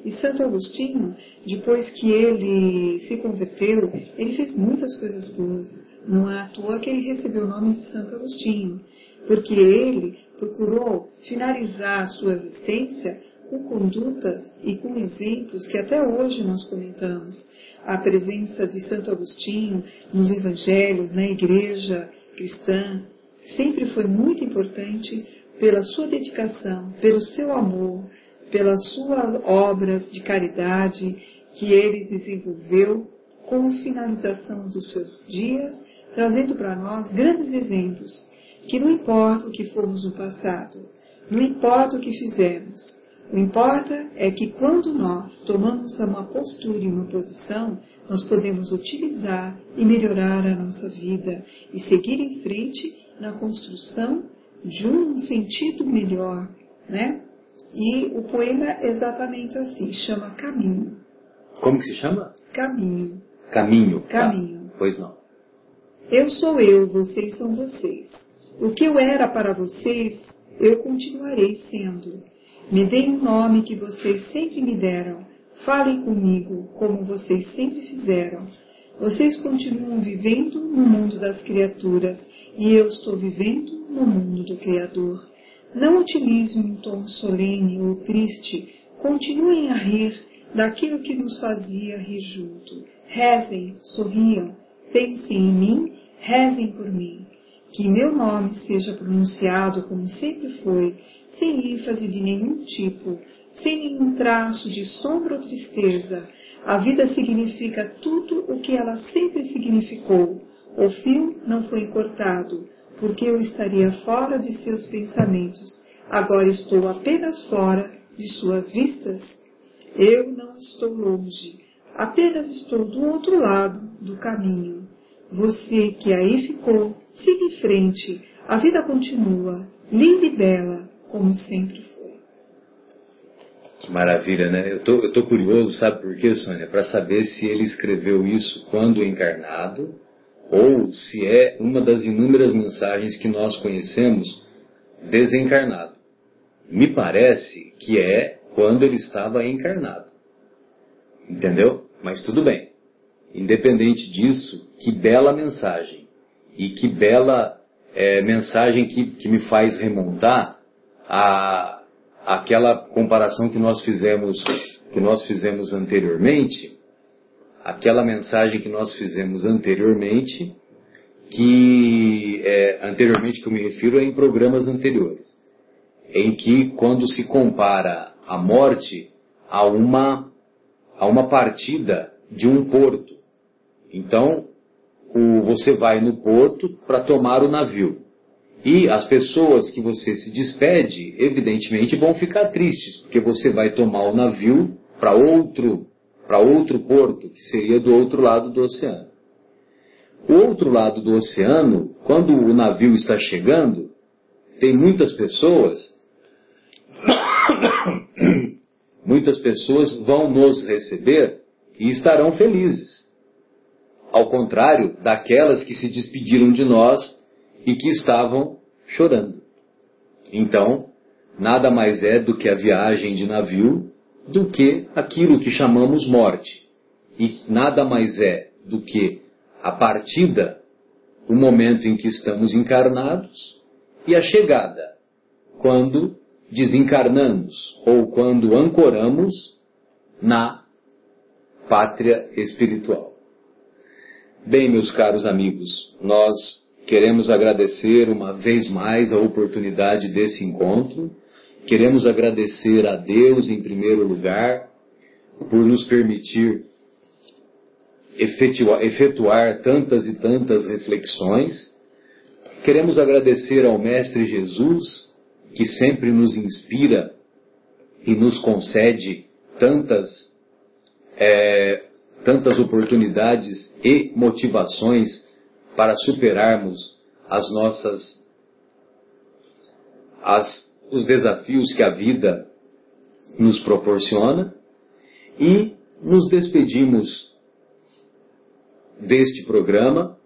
E Santo Agostinho, depois que ele se converteu, ele fez muitas coisas boas. Não é à toa que ele recebeu o nome de Santo Agostinho, porque ele procurou finalizar a sua existência com condutas e com exemplos que até hoje nós comentamos. A presença de Santo Agostinho nos evangelhos, na igreja cristã, sempre foi muito importante pela sua dedicação, pelo seu amor, pelas suas obras de caridade que ele desenvolveu com finalização dos seus dias, trazendo para nós grandes exemplos, que não importa o que fomos no passado, não importa o que fizemos, o importa é que quando nós tomamos uma postura e uma posição, nós podemos utilizar e melhorar a nossa vida e seguir em frente na construção de um sentido melhor, né? E o poema é exatamente assim, chama Caminho. Como que se chama? Caminho. Caminho. Tá. Caminho. Tá. Pois não. Eu sou eu, vocês são vocês. O que eu era para vocês, eu continuarei sendo. Me deem um nome que vocês sempre me deram. Falem comigo como vocês sempre fizeram. Vocês continuam vivendo no mundo das criaturas e eu estou vivendo no mundo do Criador. Não utilizem um tom solene ou triste. Continuem a rir daquilo que nos fazia rir junto. Rezem, sorriam, pensem em mim, rezem por mim. Que meu nome seja pronunciado como sempre foi, sem ênfase de nenhum tipo, sem nenhum traço de sombra ou tristeza. A vida significa tudo o que ela sempre significou. O fio não foi cortado, porque eu estaria fora de seus pensamentos. Agora estou apenas fora de suas vistas. Eu não estou longe, apenas estou do outro lado do caminho. Você que aí ficou, siga em frente, a vida continua, linda e bela, como sempre foi. Que maravilha, né? Eu tô, eu tô curioso, sabe por quê, Sônia? Para saber se ele escreveu isso quando encarnado ou se é uma das inúmeras mensagens que nós conhecemos desencarnado. Me parece que é quando ele estava encarnado. Entendeu? Mas tudo bem. Independente disso, que bela mensagem. E que bela é, mensagem que, que me faz remontar a, aquela comparação que nós fizemos que nós fizemos anteriormente, aquela mensagem que nós fizemos anteriormente, que é, anteriormente que eu me refiro é em programas anteriores, em que quando se compara a morte a uma a uma partida de um porto. Então, o, você vai no porto para tomar o navio. E as pessoas que você se despede, evidentemente, vão ficar tristes, porque você vai tomar o navio para outro, para outro porto, que seria do outro lado do oceano. O outro lado do oceano, quando o navio está chegando, tem muitas pessoas, [COUGHS] muitas pessoas vão nos receber e estarão felizes. Ao contrário daquelas que se despediram de nós e que estavam chorando. Então, nada mais é do que a viagem de navio do que aquilo que chamamos morte. E nada mais é do que a partida, o momento em que estamos encarnados, e a chegada, quando desencarnamos ou quando ancoramos na pátria espiritual. Bem, meus caros amigos, nós queremos agradecer uma vez mais a oportunidade desse encontro. Queremos agradecer a Deus em primeiro lugar por nos permitir efetuar, efetuar tantas e tantas reflexões. Queremos agradecer ao Mestre Jesus, que sempre nos inspira e nos concede tantas, é, tantas oportunidades e motivações para superarmos as nossas as, os desafios que a vida nos proporciona e nos despedimos deste programa,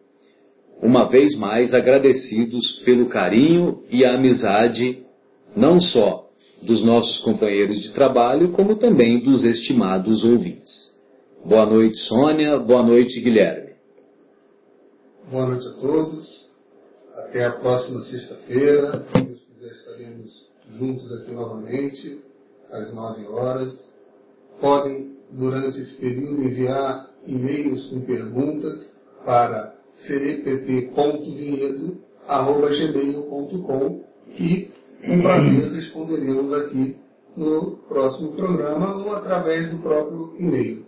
uma vez mais agradecidos pelo carinho e a amizade, não só dos nossos companheiros de trabalho, como também dos estimados ouvintes. Boa noite, Sônia. Boa noite, Guilherme. Boa noite a todos. Até a próxima sexta-feira. Se Deus quiser, estaremos juntos aqui novamente, às nove horas. Podem, durante esse período, enviar e-mails com perguntas para cept.vinhedo.gmail.com e com prazer responderemos aqui no próximo programa ou através do próprio e-mail.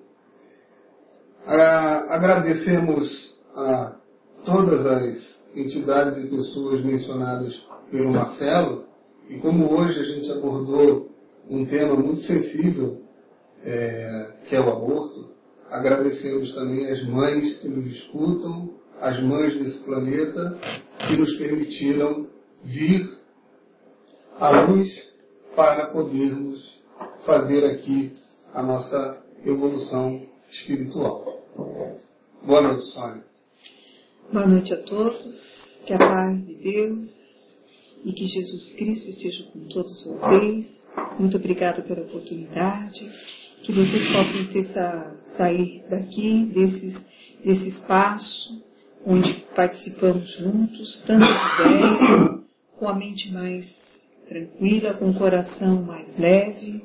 Ah, agradecemos a todas as entidades e pessoas mencionadas pelo Marcelo, e como hoje a gente abordou um tema muito sensível, é, que é o aborto, Agradecemos também as mães que nos escutam, as mães desse planeta, que nos permitiram vir à luz para podermos fazer aqui a nossa evolução espiritual. Boa noite, Sônia. Boa noite a todos. Que a paz de Deus e que Jesus Cristo esteja com todos vocês. Muito obrigada pela oportunidade que vocês possam ter sair daqui, desses, desse espaço onde participamos juntos, tantas ideias, com a mente mais tranquila, com o coração mais leve,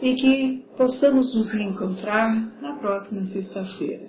e que possamos nos reencontrar próxima sexta-feira.